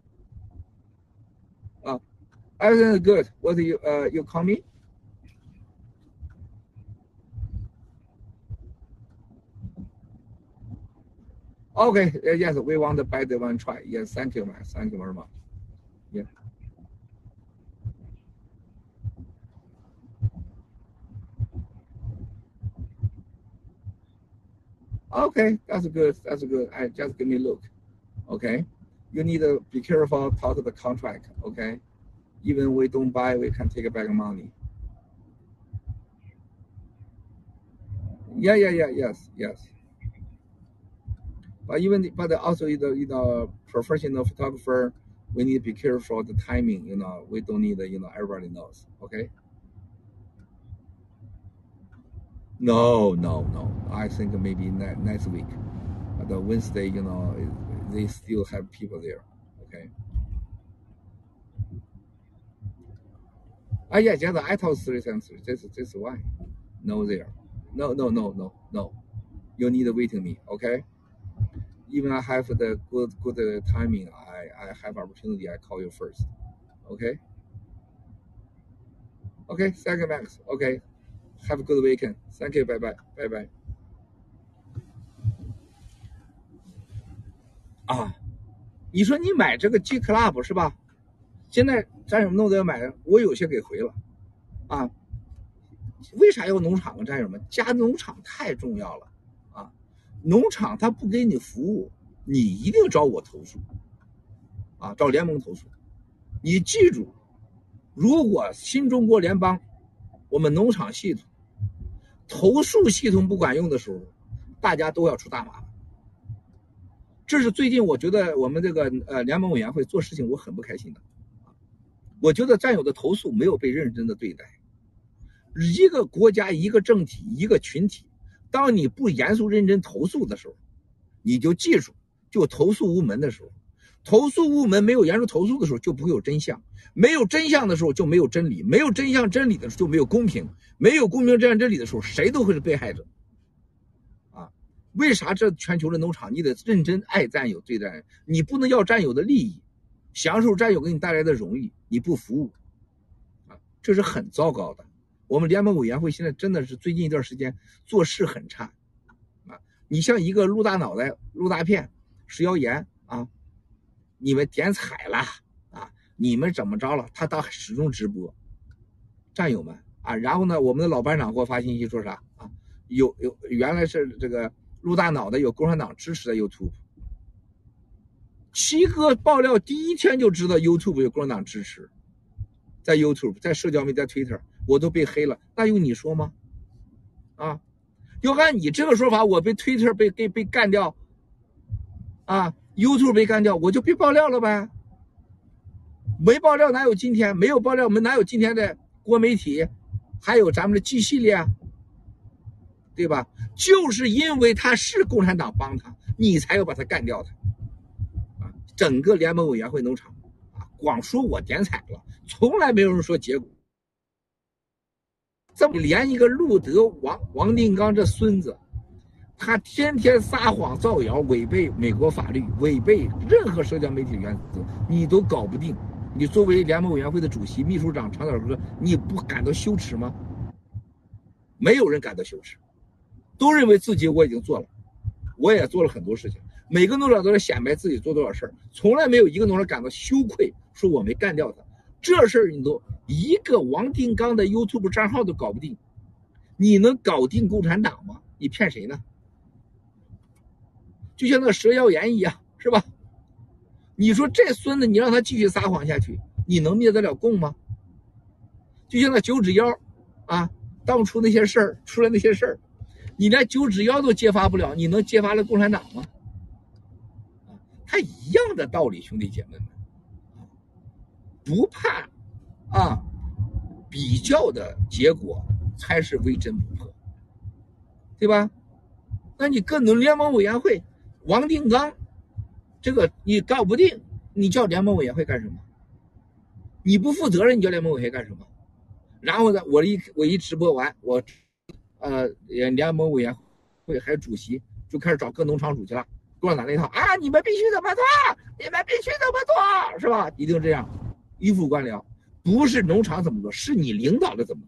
Ah, I'm good. What do you uh you call me? Okay. Uh, yes, we want to buy the one try. Yes, thank you, Max. Thank you very much. Yeah. Okay, that's good. That's good. I just give me a look. Okay, you need to be careful. Talk to the contract. Okay, even we don't buy, we can take back money. Yeah, yeah, yeah, yes, yes. But even but also in the in the professional photographer, we need to be careful the timing. You know, we don't need you know everybody knows. Okay. No, no, no. I think maybe next week, the Wednesday. You know, they still have people there. Okay. Ah, yeah, just I told three times. This, this why. No, there. No, no, no, no, no. You need waiting me. Okay. Even I have the good good timing. I I have opportunity. I call you first. Okay. Okay. Second Max. Okay. Have a good weekend. Thank you. Bye bye. Bye bye. 啊，你说你买这个 G Club 是吧？现在战友们弄得要买，我有些给回了，啊，为啥要农场啊？战友们，加农场太重要了，农场他不给你服务，你一定找我投诉，啊，找联盟投诉。你记住，如果新中国联邦我们农场系统投诉系统不管用的时候，大家都要出大麻烦。这是最近我觉得我们这个呃联盟委员会做事情我很不开心的，我觉得战友的投诉没有被认真的对待。一个国家、一个政体、一个群体，当你不严肃认真投诉的时候，你就记住，就投诉无门的时候，投诉无门没有严肃投诉的时候，就不会有真相；没有真相的时候，就没有真理；没有真相真理的时候，就没有公平；没有公平真相真理的时候，谁都会是被害者。啊，为啥这全球的农场你得认真爱战友、对战友，你不能要战友的利益，享受战友给你带来的荣誉，你不服务，啊，这是很糟糕的。我们联盟委员会现在真的是最近一段时间做事很差，啊，你像一个陆大脑袋、陆大片、食谣言啊，你们点彩了啊，你们怎么着了？他当始终直播，战友们啊，然后呢，我们的老班长给我发信息说啥啊？有有原来是这个陆大脑袋有共产党支持的 YouTube，七哥爆料第一天就知道 YouTube 有共产党支持，在 YouTube 在社交媒体在 Twitter。我都被黑了，那用你说吗？啊，要按你这个说法，我被推特被被被干掉，啊，YouTube 被干掉，我就被爆料了呗。没爆料哪有今天？没有爆料，我们哪有今天的国媒体？还有咱们的 G 系列，啊，对吧？就是因为他是共产党帮他，你才要把他干掉的。啊，整个联盟委员会农场，啊，光说我点彩了，从来没有人说结果。这么连一个路德王王定刚这孙子，他天天撒谎造谣，违背美国法律，违背任何社交媒体原则，你都搞不定。你作为联盟委员会的主席、秘书长长岛哥，你不感到羞耻吗？没有人感到羞耻，都认为自己我已经做了，我也做了很多事情。每个农场都在显摆自己做多少事儿，从来没有一个农场感到羞愧，说我没干掉他。这事儿你都一个王定刚的 YouTube 账号都搞不定，你能搞定共产党吗？你骗谁呢？就像那蛇妖言一样，是吧？你说这孙子，你让他继续撒谎下去，你能灭得了共吗？就像那九指妖，啊，当初那些事儿出来那些事儿，你连九指妖都揭发不了，你能揭发了共产党吗？啊，他一样的道理，兄弟姐妹们。不怕，啊，比较的结果才是微真不破，对吧？那你各农联盟委员会，王定刚，这个你搞不定，你叫联盟委员会干什么？你不负责任，你叫联盟委员会干什么？然后呢，我一我一直播完，我，呃，联盟委员会还有主席就开始找各农场主去了，共产党那套啊，你们必须怎么做？你们必须怎么做？是吧？一定这样。依附官僚，不是农场怎么做，是你领导的怎么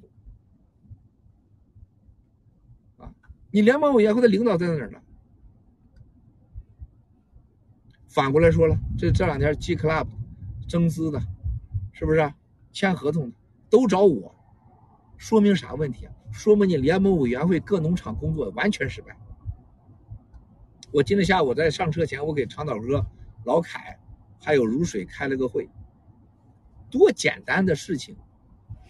做啊？你联盟委员会的领导在哪儿呢？反过来说了，这这两天 G Club 增资的，是不是签合同的都找我？说明啥问题啊？说明你联盟委员会各农场工作完全失败。我今天下午在上车前，我给长岛哥、老凯还有如水开了个会。多简单的事情，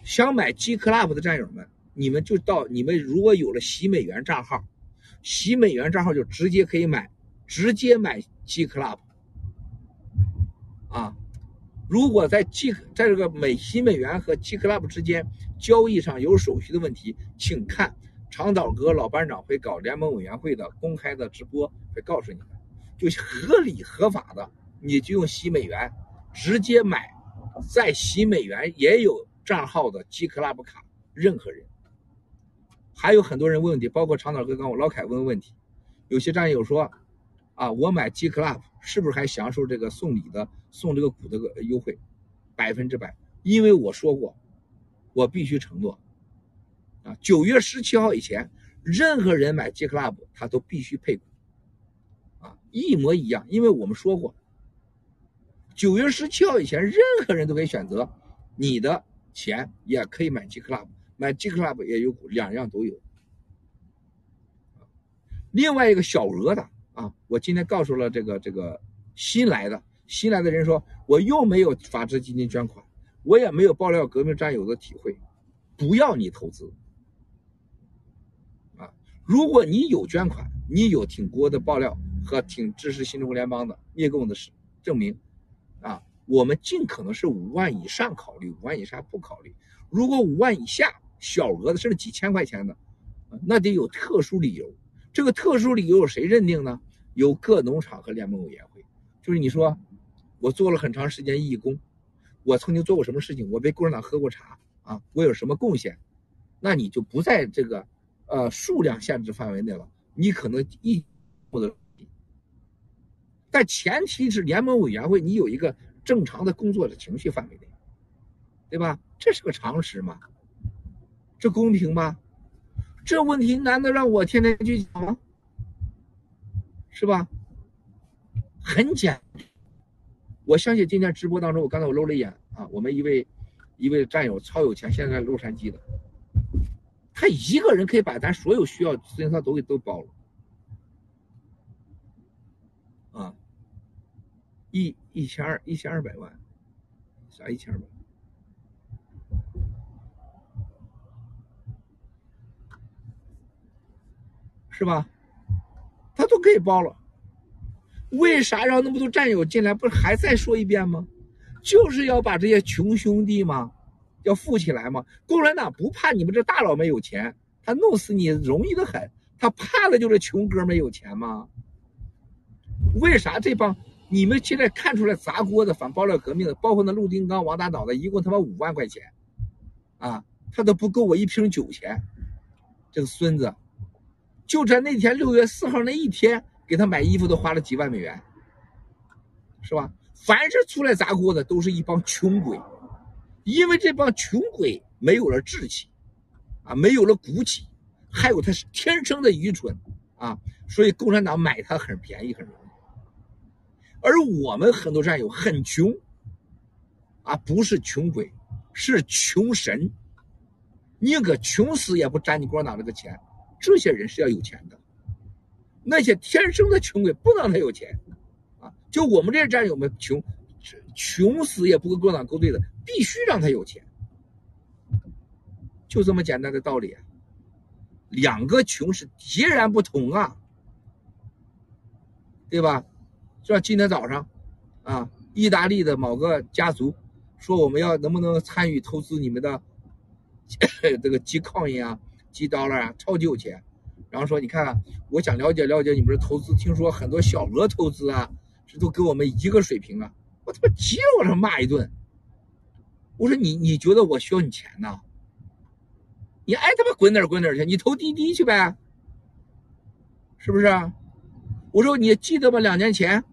想买 G Club 的战友们，你们就到你们如果有了洗美元账号，洗美元账号就直接可以买，直接买 G Club，啊，如果在 G 在这个美新美元和 G Club 之间交易上有手续的问题，请看长岛哥老班长会搞联盟委员会的公开的直播，会告诉你们，就合理合法的，你就用新美元直接买，在喜美元也有账号的 G Club 卡，任何人。还有很多人问问题，包括长岛哥刚我老凯问问题，有些战友说，啊，我买 G Club 是不是还享受这个送礼的送这个股的个优惠？百分之百，因为我说过，我必须承诺，啊，九月十七号以前，任何人买 G Club 他都必须配股，啊，一模一样，因为我们说过，九月十七号以前，任何人都可以选择，你的钱也可以买 G Club。买 G Club 也有股，两样都有。另外一个小额的啊，我今天告诉了这个这个新来的新来的人说，我又没有法治基金捐款，我也没有爆料革命战友的体会，不要你投资。啊，如果你有捐款，你有挺多的爆料和挺支持新中国联邦的灭共的事证明，我们尽可能是五万以上考虑，五万以下不考虑。如果五万以下。小额的甚至几千块钱的，那得有特殊理由。这个特殊理由由谁认定呢？有各农场和联盟委员会。就是你说，我做了很长时间义工，我曾经做过什么事情？我为共产党喝过茶啊，我有什么贡献？那你就不在这个呃数量限制范围内了。你可能一或者，但前提是联盟委员会你有一个正常的工作的情绪范围内，对吧？这是个常识嘛。这公平吗？这问题难道让我天天去讲吗？是吧？很简，我相信今天直播当中，我刚才我露了一眼啊，我们一位一位战友超有钱，现在在洛杉矶的，他一个人可以把咱所有需要资金他都给都包了，啊，一一千二一千二百万，啥一千二百万？是吧？他都可以包了，为啥让那么多战友进来？不是还再说一遍吗？就是要把这些穷兄弟嘛，要富起来嘛。共产党不怕你们这大佬们有钱，他弄死你容易的很。他怕的就是穷哥们有钱吗？为啥这帮你们现在看出来砸锅的、反爆料革命的，包括那陆丁刚、王大脑的，一共他妈五万块钱，啊，他都不够我一瓶酒钱。这个孙子。就在那天六月四号那一天，给他买衣服都花了几万美元，是吧？凡是出来砸锅的，都是一帮穷鬼，因为这帮穷鬼没有了志气，啊，没有了骨气，还有他是天生的愚蠢，啊，所以共产党买他很便宜，很容易。而我们很多战友很穷，啊，不是穷鬼，是穷神，宁可穷死也不沾你共产党这个钱。这些人是要有钱的，那些天生的穷鬼不能让他有钱，啊，就我们这些战友们穷，穷死也不跟共产党勾兑的，必须让他有钱，就这么简单的道理啊，两个穷是截然不同啊，对吧？就像今天早上，啊，意大利的某个家族说我们要能不能参与投资你们的 *coughs* 这个金矿业啊？几刀了啊，超级有钱，然后说你看，我想了解了解你们的投资，听说很多小额投资啊，这都跟我们一个水平啊，我他妈急了，往上骂一顿。我说你你觉得我需要你钱呢？你爱他妈滚哪儿滚哪儿去，你投滴滴去呗，是不是？我说你记得吗？两年前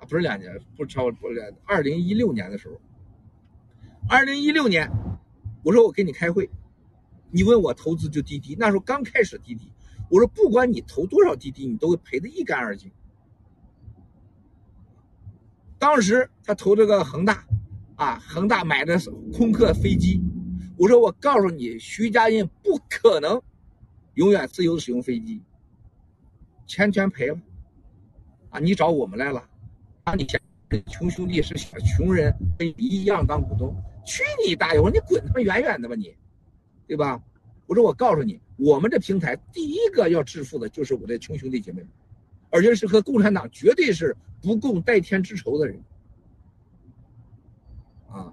啊，不是两年，不超过不是二零一六年的时候，二零一六年，我说我给你开会。你问我投资就滴滴，那时候刚开始滴滴，我说不管你投多少滴滴，你都会赔得一干二净。当时他投这个恒大，啊，恒大买的空客飞机，我说我告诉你，徐家印不可能永远自由使用飞机，钱全赔了，啊，你找我们来了，啊，你想穷兄弟是想穷人，跟你一样当股东，去你大爷！我说你滚他妈远远的吧你！对吧？我说我告诉你，我们这平台第一个要致富的就是我的穷兄弟姐妹们，而且是和共产党绝对是不共戴天之仇的人。啊，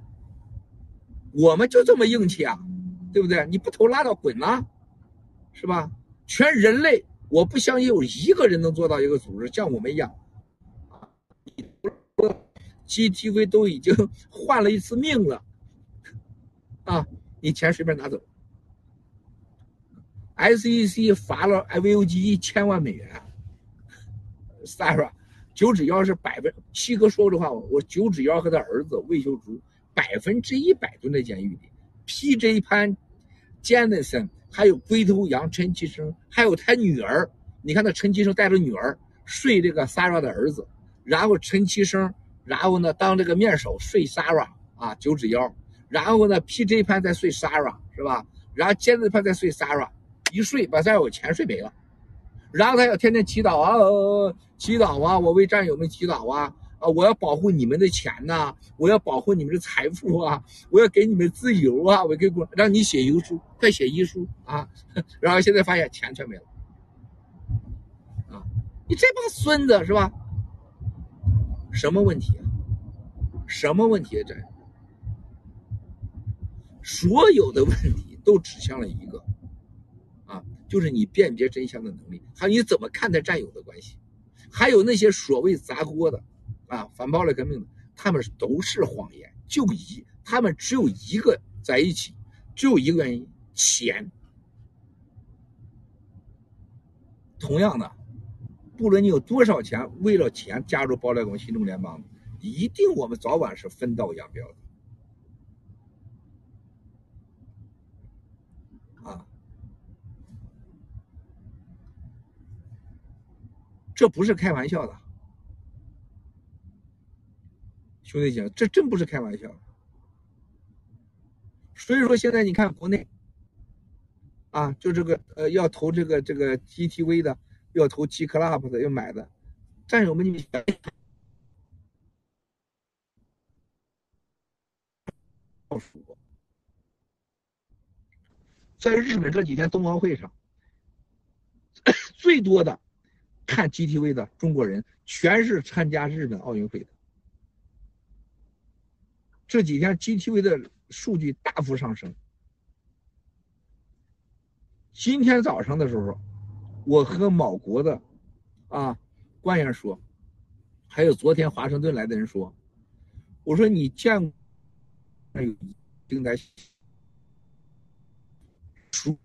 我们就这么硬气啊，对不对？你不投拉倒，滚呐，是吧？全人类，我不相信有一个人能做到一个组织像我们一样！GTV 都已经 *laughs* 换了一次命了啊，你钱随便拿走。SEC 罚了 IVOG 一千万美元，Sarah 九指妖是百分，七哥说过这话，我九指妖和他儿子魏秀竹百分之一百蹲在监狱里，PJ 潘 Jenison 还有龟头羊陈其生，还有他女儿，你看那陈其生带着女儿睡这个 Sarah 的儿子，然后陈其生，然后呢当这个面首睡 s a r a 啊九指妖，然后呢 PJ 潘再睡 s a r a 是吧？然后尖子拍再睡 s a r a。一睡把战友钱睡没了，然后他要天天祈祷啊，祈祷啊，我为战友们祈祷啊，啊，我要保护你们的钱呐，我要保护你们的财富啊，我要给你们自由啊，我给我让你写遗书，快写遗书啊，然后现在发现钱全没了，啊，你这帮孙子是吧？什么问题啊？什么问题啊？这所有的问题都指向了一个。啊就是你辨别真相的能力，还有你怎么看待战友的关系，还有那些所谓砸锅的，啊，反暴力革命的，他们都是谎言，就一，他们只有一个在一起，只有一个原因，钱。同样的，不论你有多少钱，为了钱加入暴力革命新中联邦，一定我们早晚是分道扬镳的啊。这不是开玩笑的，兄弟姐，这真不是开玩笑。所以说现在你看国内，啊，就这个呃要投这个这个 GTV 的，要投 G Club 的，要买的，战友们你们在日本这几天冬奥会上，最多的。看 GTV 的中国人全是参加日本奥运会的。这几天 GTV 的数据大幅上升。今天早上的时候，我和某国的啊官员说，还有昨天华盛顿来的人说，我说你见过有正在输。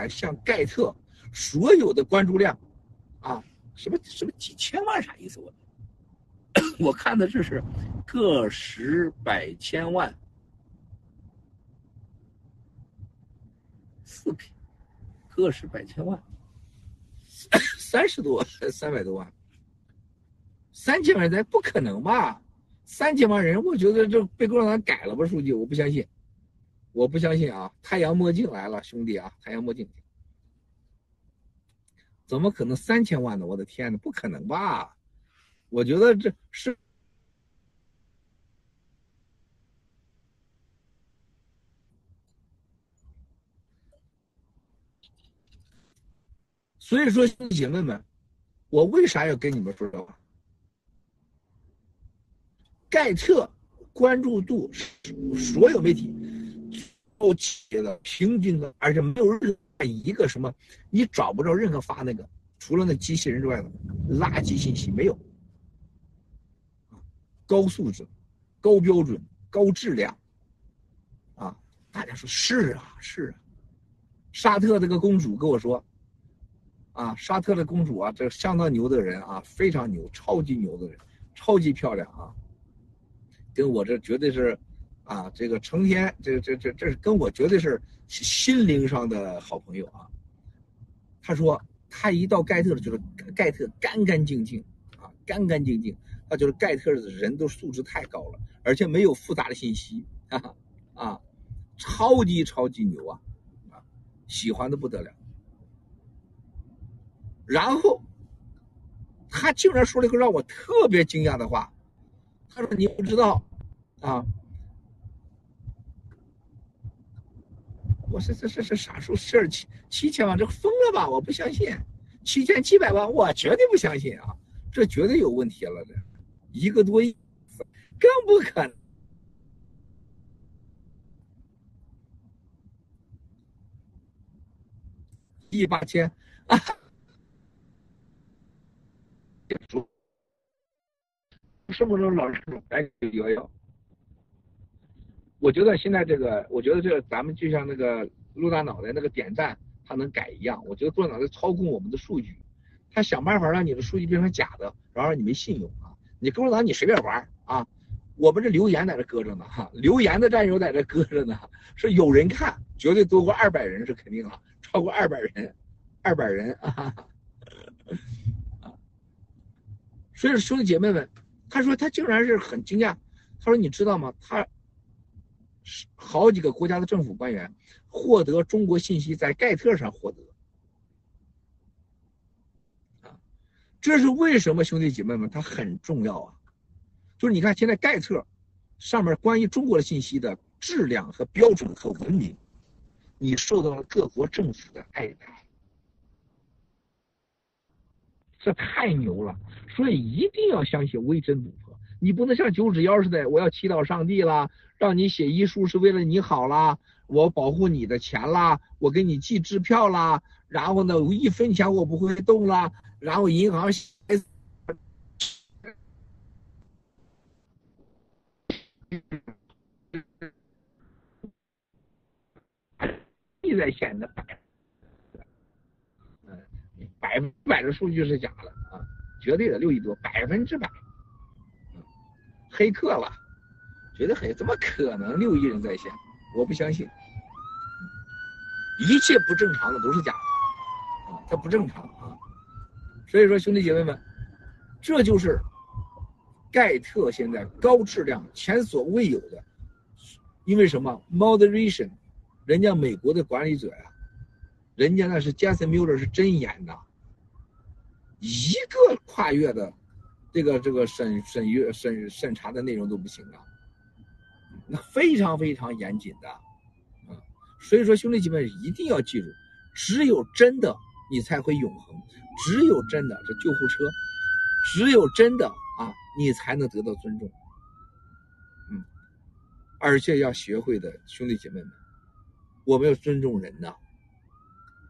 还像盖特，所有的关注量，啊，什么什么几千万啥意思？我 *coughs* 我看的这是个十百千万，四 K，个十百千万，三十多三百多万，三千万人不可能吧？三千万人，我觉得这被共产党改了吧？数据我不相信。我不相信啊！太阳墨镜来了，兄弟啊！太阳墨镜，怎么可能三千万呢？我的天呐，不可能吧？我觉得这是，所以说兄弟姐妹们，我为啥要跟你们说这话？盖特关注度，所有媒体。都企业的平均的，而且没有任何一个什么，你找不着任何发那个，除了那机器人之外的垃圾信息没有。高素质、高标准、高质量，啊，大家说是啊是啊。沙特这个公主跟我说，啊，沙特的公主啊，这相当牛的人啊，非常牛，超级牛的人，超级漂亮啊，跟我这绝对是。啊，这个成天，这这这这是跟我绝对是心灵上的好朋友啊。他说他一到盖特了，就是盖特干干净净啊，干干净净。他就是盖特的人都素质太高了，而且没有复杂的信息啊啊，超级超级牛啊啊，喜欢的不得了。然后他竟然说了一个让我特别惊讶的话，他说你不知道啊。我说这这是啥数事儿？七七千万，这疯了吧？我不相信，七千七百万，我绝对不相信啊！这绝对有问题了，这一个多亿，更不可能。亿八千啊！什么时候老师来摇摇？我觉得现在这个，我觉得这个咱们就像那个陆大脑袋那个点赞，他能改一样。我觉得陆大脑袋操控我们的数据，他想办法让你的数据变成假的，然后让你没信用啊！你共产党你随便玩啊！我们这留言在这搁着呢哈，留言的战友在这搁着呢，是有人看，绝对多过二百人是肯定啊，超过二百人，二百人啊！所以说兄弟姐妹们，他说他竟然是很惊讶，他说你知道吗？他。好几个国家的政府官员获得中国信息在盖特上获得，啊，这是为什么？兄弟姐妹们，它很重要啊！就是你看，现在盖特上面关于中国的信息的质量和标准和文明，你受到了各国政府的爱戴，这太牛了！所以一定要相信微真不破，你不能像九指妖似的，我要祈祷上帝啦。让你写遗书是为了你好啦，我保护你的钱啦，我给你寄支票啦，然后呢，我一分钱我不会动啦，然后银行一在线的百，嗯，百分百的数据是假的啊，绝对的六亿多，百分之百，黑客了。觉得很怎么可能六亿人在线？我不相信，一切不正常的都是假的啊，它不正常啊。所以说，兄弟姐妹们，这就是盖特现在高质量、前所未有的。因为什么？Moderation，人家美国的管理者呀，人家那是 Jason Miller 是真严的，一个跨越的这个这个审审阅审审查的内容都不行啊。那非常非常严谨的，啊，所以说兄弟姐妹一定要记住，只有真的你才会永恒，只有真的这救护车，只有真的啊，你才能得到尊重，嗯，而且要学会的兄弟姐妹们，我们要尊重人呐，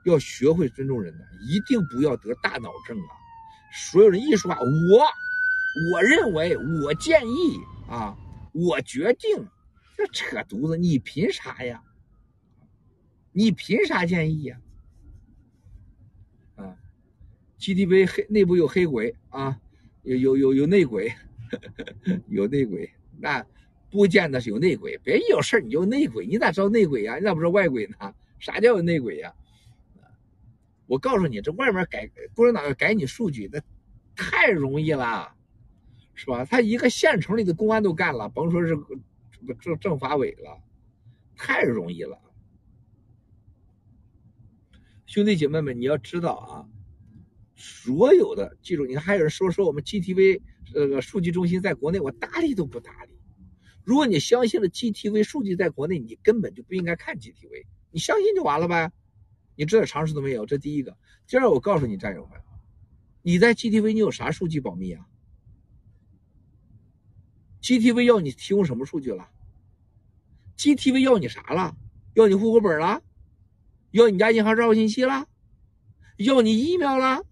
要学会尊重人呐，一定不要得大脑症啊！所有人一说话，我我认为，我建议啊，我决定。这扯犊子！你凭啥呀？你凭啥建议呀？啊，G D V 黑内部有黑鬼啊，有有有有内鬼，*laughs* 有内鬼，那不见得是有内鬼。别一有事你就内鬼，你咋知道内鬼呀？你咋不知道外鬼呢？啥叫有内鬼呀？我告诉你，这外面改共产党要改你数据，那太容易了，是吧？他一个县城里的公安都干了，甭说是。不政政法委了，太容易了，兄弟姐妹们，你要知道啊，所有的记住，你看还有人说说我们 GTV 这个数据中心在国内，我搭理都不搭理。如果你相信了 GTV 数据在国内，你根本就不应该看 GTV，你相信就完了呗。你这点常识都没有，这第一个。第二，我告诉你战友们，你在 GTV 你有啥数据保密啊？GTV 要你提供什么数据了？GTV 要你啥了？要你户口本了？要你家银行账户信息了？要你疫苗了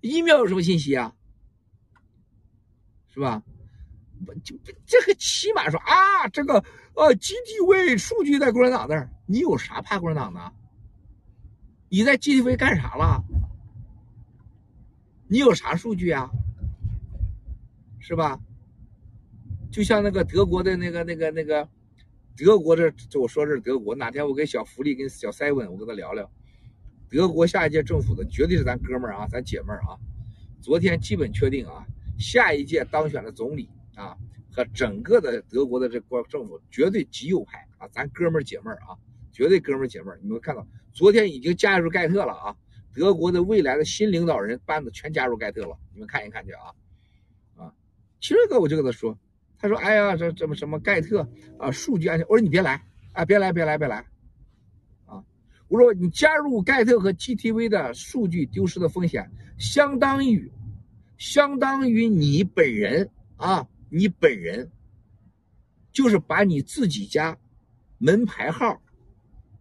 疫苗有什么信息啊？是吧？就这个起码说啊，这个呃 GTV 数据在共产党那儿，你有啥怕共产党的？你在 GTV 干啥了？你有啥数据啊？是吧？就像那个德国的那个、那个、那个，德国这，就我说这是德国。哪天我跟小福利、跟小塞文，我跟他聊聊，德国下一届政府的绝对是咱哥们儿啊，咱姐们儿啊。昨天基本确定啊，下一届当选的总理啊，和整个的德国的这国政府绝对极右派啊，咱哥们儿姐们儿啊，绝对哥们儿姐们儿。你们看到，昨天已经加入盖特了啊，德国的未来的新领导人班子全加入盖特了，你们看一看去啊，啊，其实哥我就跟他说。他说：“哎呀，这这么什么盖特啊，数据安全。”我说：“你别来啊，别来，别来，别来啊！”我说：“你加入盖特和 GTV 的数据丢失的风险，相当于相当于你本人啊，你本人就是把你自己家门牌号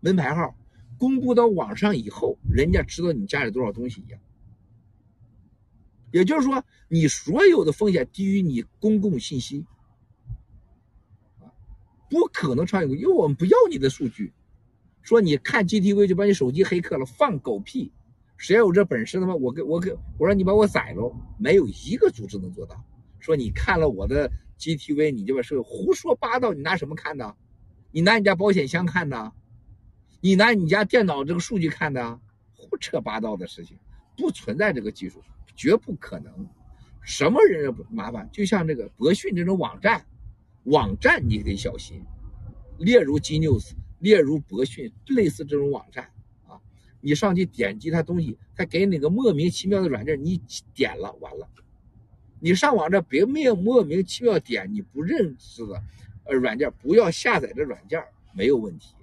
门牌号公布到网上以后，人家知道你家里多少东西一样。也就是说，你所有的风险低于你公共信息。”不可能创业，因为我们不要你的数据。说你看 GTV 就把你手机黑客了，放狗屁！谁有这本事的吗？我给我给我说你把我宰了，没有一个组织能做到。说你看了我的 GTV，你就把是胡说八道。你拿什么看的？你拿你家保险箱看的？你拿你家电脑这个数据看的？胡扯八道的事情，不存在这个技术，绝不可能。什么人也麻烦，就像这个博讯这种网站。网站你得小心，例如 G News，例如博讯，类似这种网站啊，你上去点击它东西，它给你个莫名其妙的软件，你点了完了。你上网这别莫莫名其妙点你不认识的呃软件，不要下载这软件，没有问题。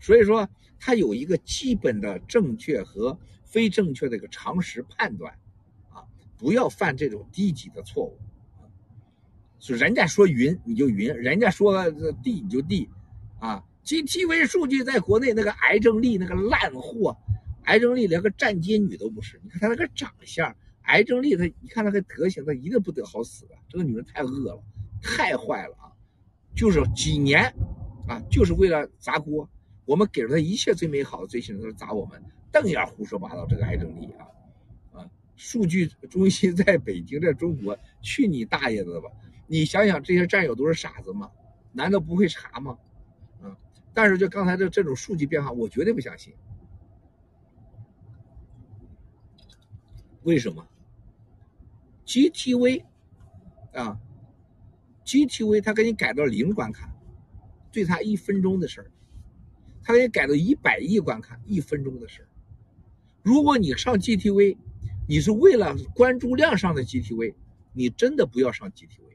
所以说，它有一个基本的正确和非正确的一个常识判断啊，不要犯这种低级的错误。就人家说云你就云，人家说地你就地，啊，GTV 数据在国内那个癌症力那个烂货，癌症力连个站街女都不是。你看她那个长相，癌症力她，你看那个德行，她一定不得好死的。这个女人太恶了，太坏了啊！就是几年，啊，就是为了砸锅。我们给了她一切最美好的、最幸福的，砸我们，瞪眼胡说八道。这个癌症力啊，啊，数据中心在北京，在中国，去你大爷的吧！你想想，这些战友都是傻子吗？难道不会查吗？嗯，但是就刚才的这种数据变化，我绝对不相信。为什么？GTV 啊，GTV 他给你改到零观看，对他一分钟的事儿；他给你改到一百亿观看，一分钟的事儿。如果你上 GTV，你是为了关注量上的 GTV，你真的不要上 GTV。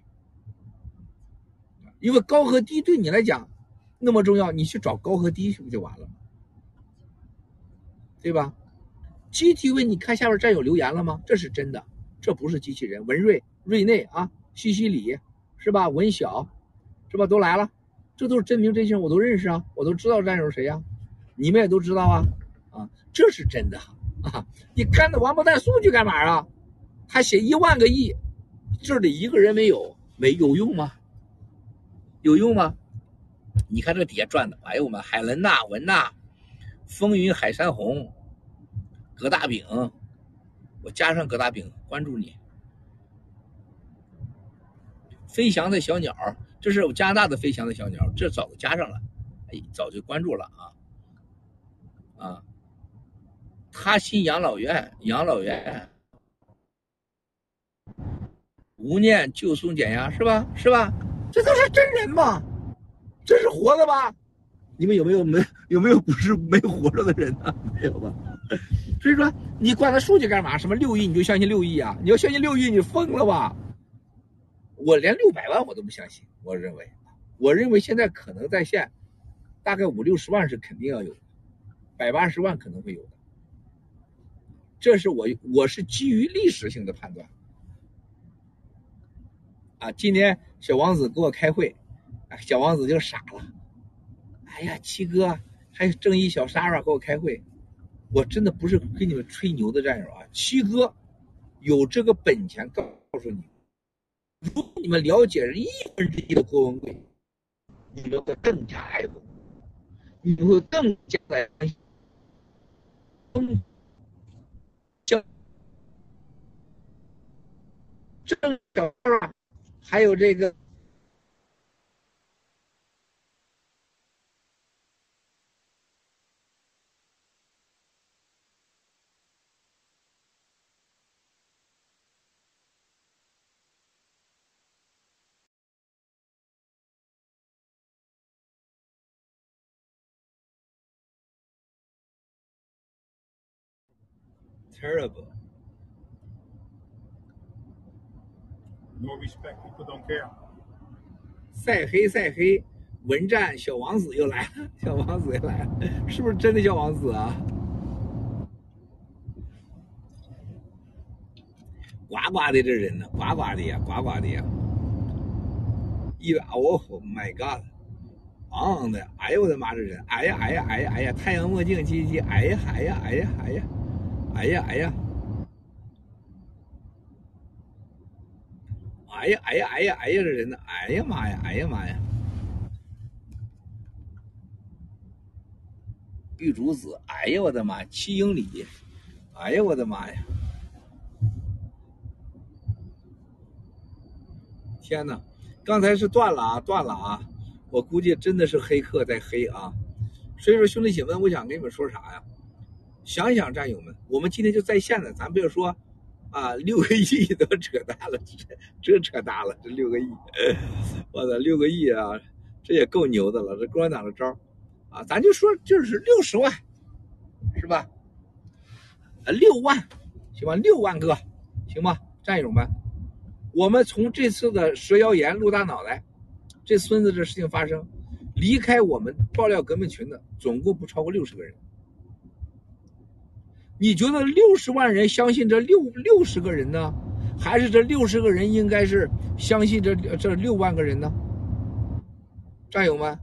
因为高和低对你来讲那么重要，你去找高和低不就完了吗？对吧？GTV，你看下面战友留言了吗？这是真的，这不是机器人。文瑞、瑞内啊，西西里是吧？文晓是吧？都来了，这都是真名真姓，我都认识啊，我都知道战友谁呀，你们也都知道啊啊，这是真的啊！你看那王八蛋数据干嘛啊？他写一万个亿，这里一个人没有，没有用吗？有用吗？你看这底下转的，哎呦我们海伦娜、文娜、风云海山红、葛大饼，我加上葛大饼关注你。飞翔的小鸟，这是我加拿大的飞翔的小鸟，这早就加上了，哎，早就关注了啊啊！他心养老院，养老院，无念就松减压是吧？是吧？这都是真人吗？这是活的吧？你们有没有没有没有不是没活着的人呢？没有吧？所以说你管他数据干嘛？什么六亿你就相信六亿啊？你要相信六亿，你疯了吧？我连六百万我都不相信。我认为，我认为现在可能在线，大概五六十万是肯定要有，百八十万可能会有的。这是我我是基于历史性的判断。啊，今天小王子给我开会，啊小王子就傻了。哎呀，七哥，还有正义小莎莎给我开会，我真的不是跟你们吹牛的战友啊。七哥有这个本钱告诉你，如果你们了解一分之一的郭文贵，你们会更加爱我，你们会更加的更像郑小莎。还有这个。Terrible。No respect. People don't care. 晒黑晒黑，文战小王子又来了，小王子又来了，是不是真的小王子啊？呱呱的这人呢，呱呱的呀，呱呱的呀。一百哦，My God，昂的，哎呦我的妈，这人，哎呀哎呀哎呀哎呀，太阳墨镜机器，哎呀哎呀哎呀哎呀，哎呀哎呀，哎呀哎呀哎呀哎呀，这人呢，哎呀妈呀，哎呀妈呀，玉竹子，哎呀我的妈，七英里，哎呀我的妈呀！天呐，刚才是断了啊，断了啊！我估计真的是黑客在黑啊。所以说，兄弟姐妹，我想跟你们说啥呀？想想战友们，我们今天就在线了，咱别说啊，六个亿都扯淡了，这这扯淡了，这六个亿，我操，六个亿啊，这也够牛的了，这共产党的招啊，咱就说就是六十万，是吧？啊，六万，行吧，六万个，行吧，战友们。我们从这次的蛇妖岩露大脑袋，这孙子这事情发生，离开我们爆料革命群的总共不超过六十个人。你觉得六十万人相信这六六十个人呢，还是这六十个人应该是相信这这六万个人呢？战友们，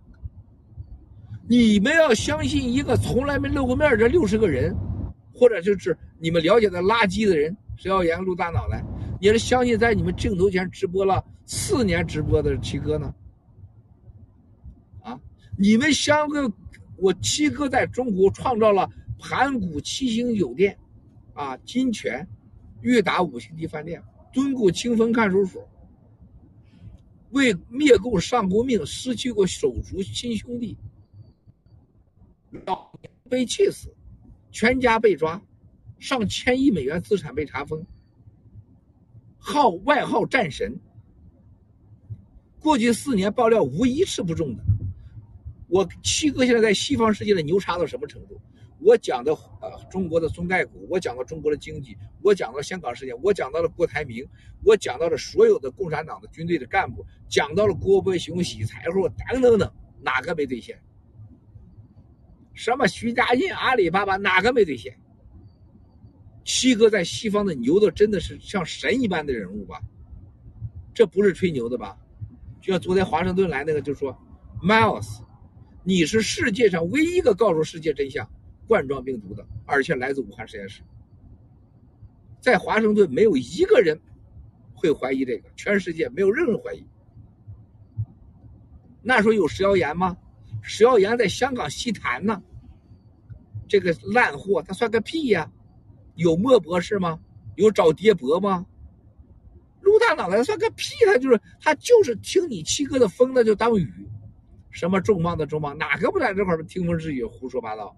你们要相信一个从来没露过面这六十个人，或者就是你们了解的垃圾的人，蛇妖岩露大脑袋。你是相信在你们镜头前直播了四年直播的七哥呢？啊，你们相信我七哥在中国创造了盘古七星酒店，啊，金泉、悦达五星级饭店、敦固清风看守所，为灭共上过命，失去过手足亲兄弟，老被气死，全家被抓，上千亿美元资产被查封。号外号战神，过去四年爆料无一次不中的。我七哥现在在西方世界的牛叉到什么程度？我讲的呃中国的中概股，我讲到中国的经济，我讲到香港事件，我讲到了郭台铭，我讲到了所有的共产党的军队的干部，讲到了郭伯雄洗财后等等等，哪个没兑现？什么徐家印、阿里巴巴哪个没兑现？七哥在西方的牛的真的是像神一般的人物吧？这不是吹牛的吧？就像昨天华盛顿来那个就说，Miles，你是世界上唯一一个告诉世界真相冠状病毒的，而且来自武汉实验室。在华盛顿没有一个人会怀疑这个，全世界没有任何怀疑。那时候有石谣言吗？石谣言在香港西坛呢，这个烂货他算个屁呀！有莫博士吗？有找爹博吗？陆大脑袋算个屁！他就是他就是听你七哥的风，那就当雨。什么重磅的重磅，哪个不在这块听风是雨，胡说八道？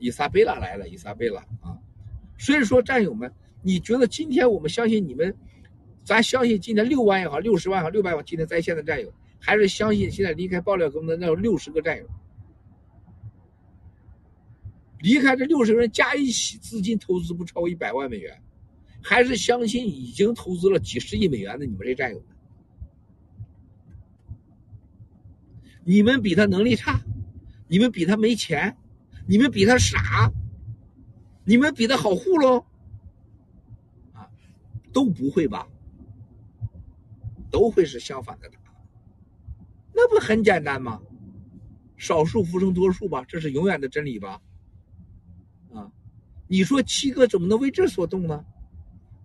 伊莎贝拉来了，伊莎贝拉啊！所以说，战友们，你觉得今天我们相信你们，咱相信今天六万也好，六十万也好，六百万今天在线的战友，还是相信现在离开爆料哥的那六十个战友？离开这六十个人加一起，资金投资不超过一百万美元，还是相信已经投资了几十亿美元的你们这战友们？你们比他能力差，你们比他没钱，你们比他傻，你们比他好糊弄，啊，都不会吧？都会是相反的答案，那不很简单吗？少数服从多数吧，这是永远的真理吧？啊，你说七哥怎么能为这所动呢？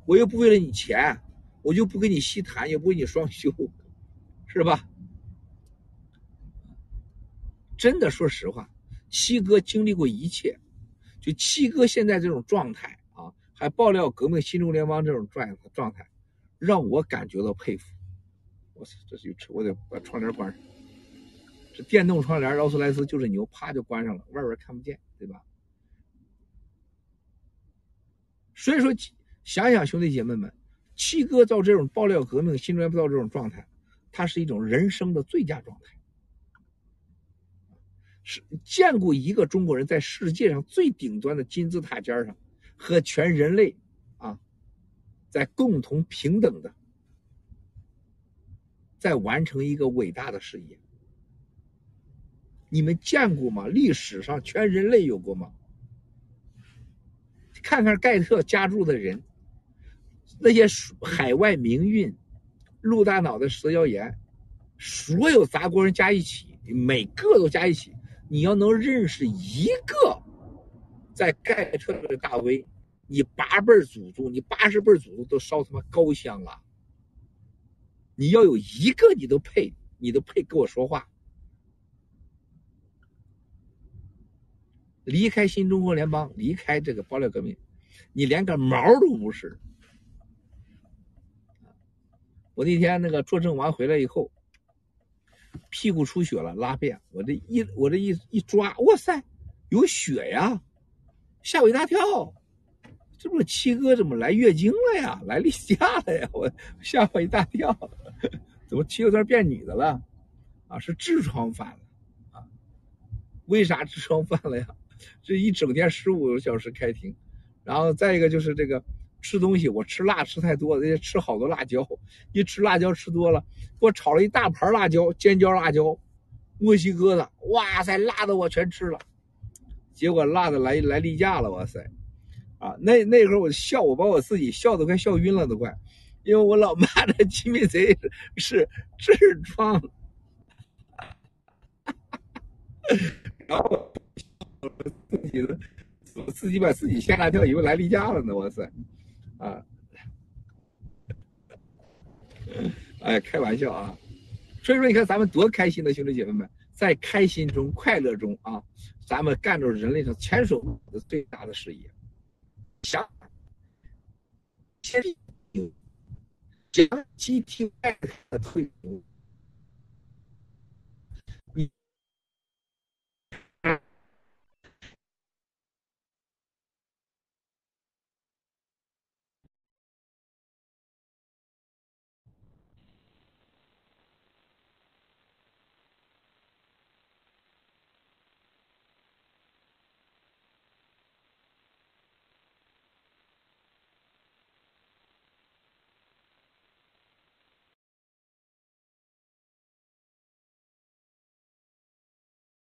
我又不为了你钱，我就不跟你细谈，也不为你双休，是吧？真的，说实话，七哥经历过一切，就七哥现在这种状态啊，还爆料革命新中联邦这种状状态，让我感觉到佩服。我操，这是有车，我得把窗帘关上。这电动窗帘，劳斯莱斯就是牛，啪就关上了，外边看不见，对吧？所以说，想想兄弟姐妹们，七哥到这种爆料革命、新中联邦到这种状态，他是一种人生的最佳状态。是见过一个中国人在世界上最顶端的金字塔尖上，和全人类啊，在共同平等的，在完成一个伟大的事业。你们见过吗？历史上全人类有过吗？看看盖特家族的人，那些海外名运、陆大脑的蛇妖岩，所有杂国人加一起，每个都加一起，你要能认识一个在盖特的大 V，你八辈祖宗，你八十辈祖宗都烧他妈高香了。你要有一个，你都配，你都配跟我说话。离开新中国联邦，离开这个爆料革命，你连个毛都不是。我那天那个作证完回来以后，屁股出血了，拉便，我这一我这一一抓，哇塞，有血呀，吓我一大跳。这不是七哥怎么来月经了呀？来例假了呀？我吓我一大跳，*laughs* 怎么七哥突然变女的了？啊，是痔疮犯了啊？为啥痔疮犯了呀？*laughs* 这一整天十五个小时开庭，然后再一个就是这个吃东西，我吃辣吃太多，人家吃好多辣椒，一吃辣椒吃多了，给我炒了一大盘辣椒，尖椒辣椒，墨西哥的，哇塞，辣的我全吃了，结果辣的来来例假了，哇塞，啊，那那会儿我笑，我把我自己笑的快笑晕了都快，因为我老妈的金秘贼是痔疮，然后。自己的，我自己把自己吓大跳，以为来例假了呢，哇塞，啊，哎，开玩笑啊，所以说你看咱们多开心的兄弟姐妹们，在开心中、快乐中啊，咱们干着人类上前所未有的最大的事业，想，先有，将 GTI 的退出。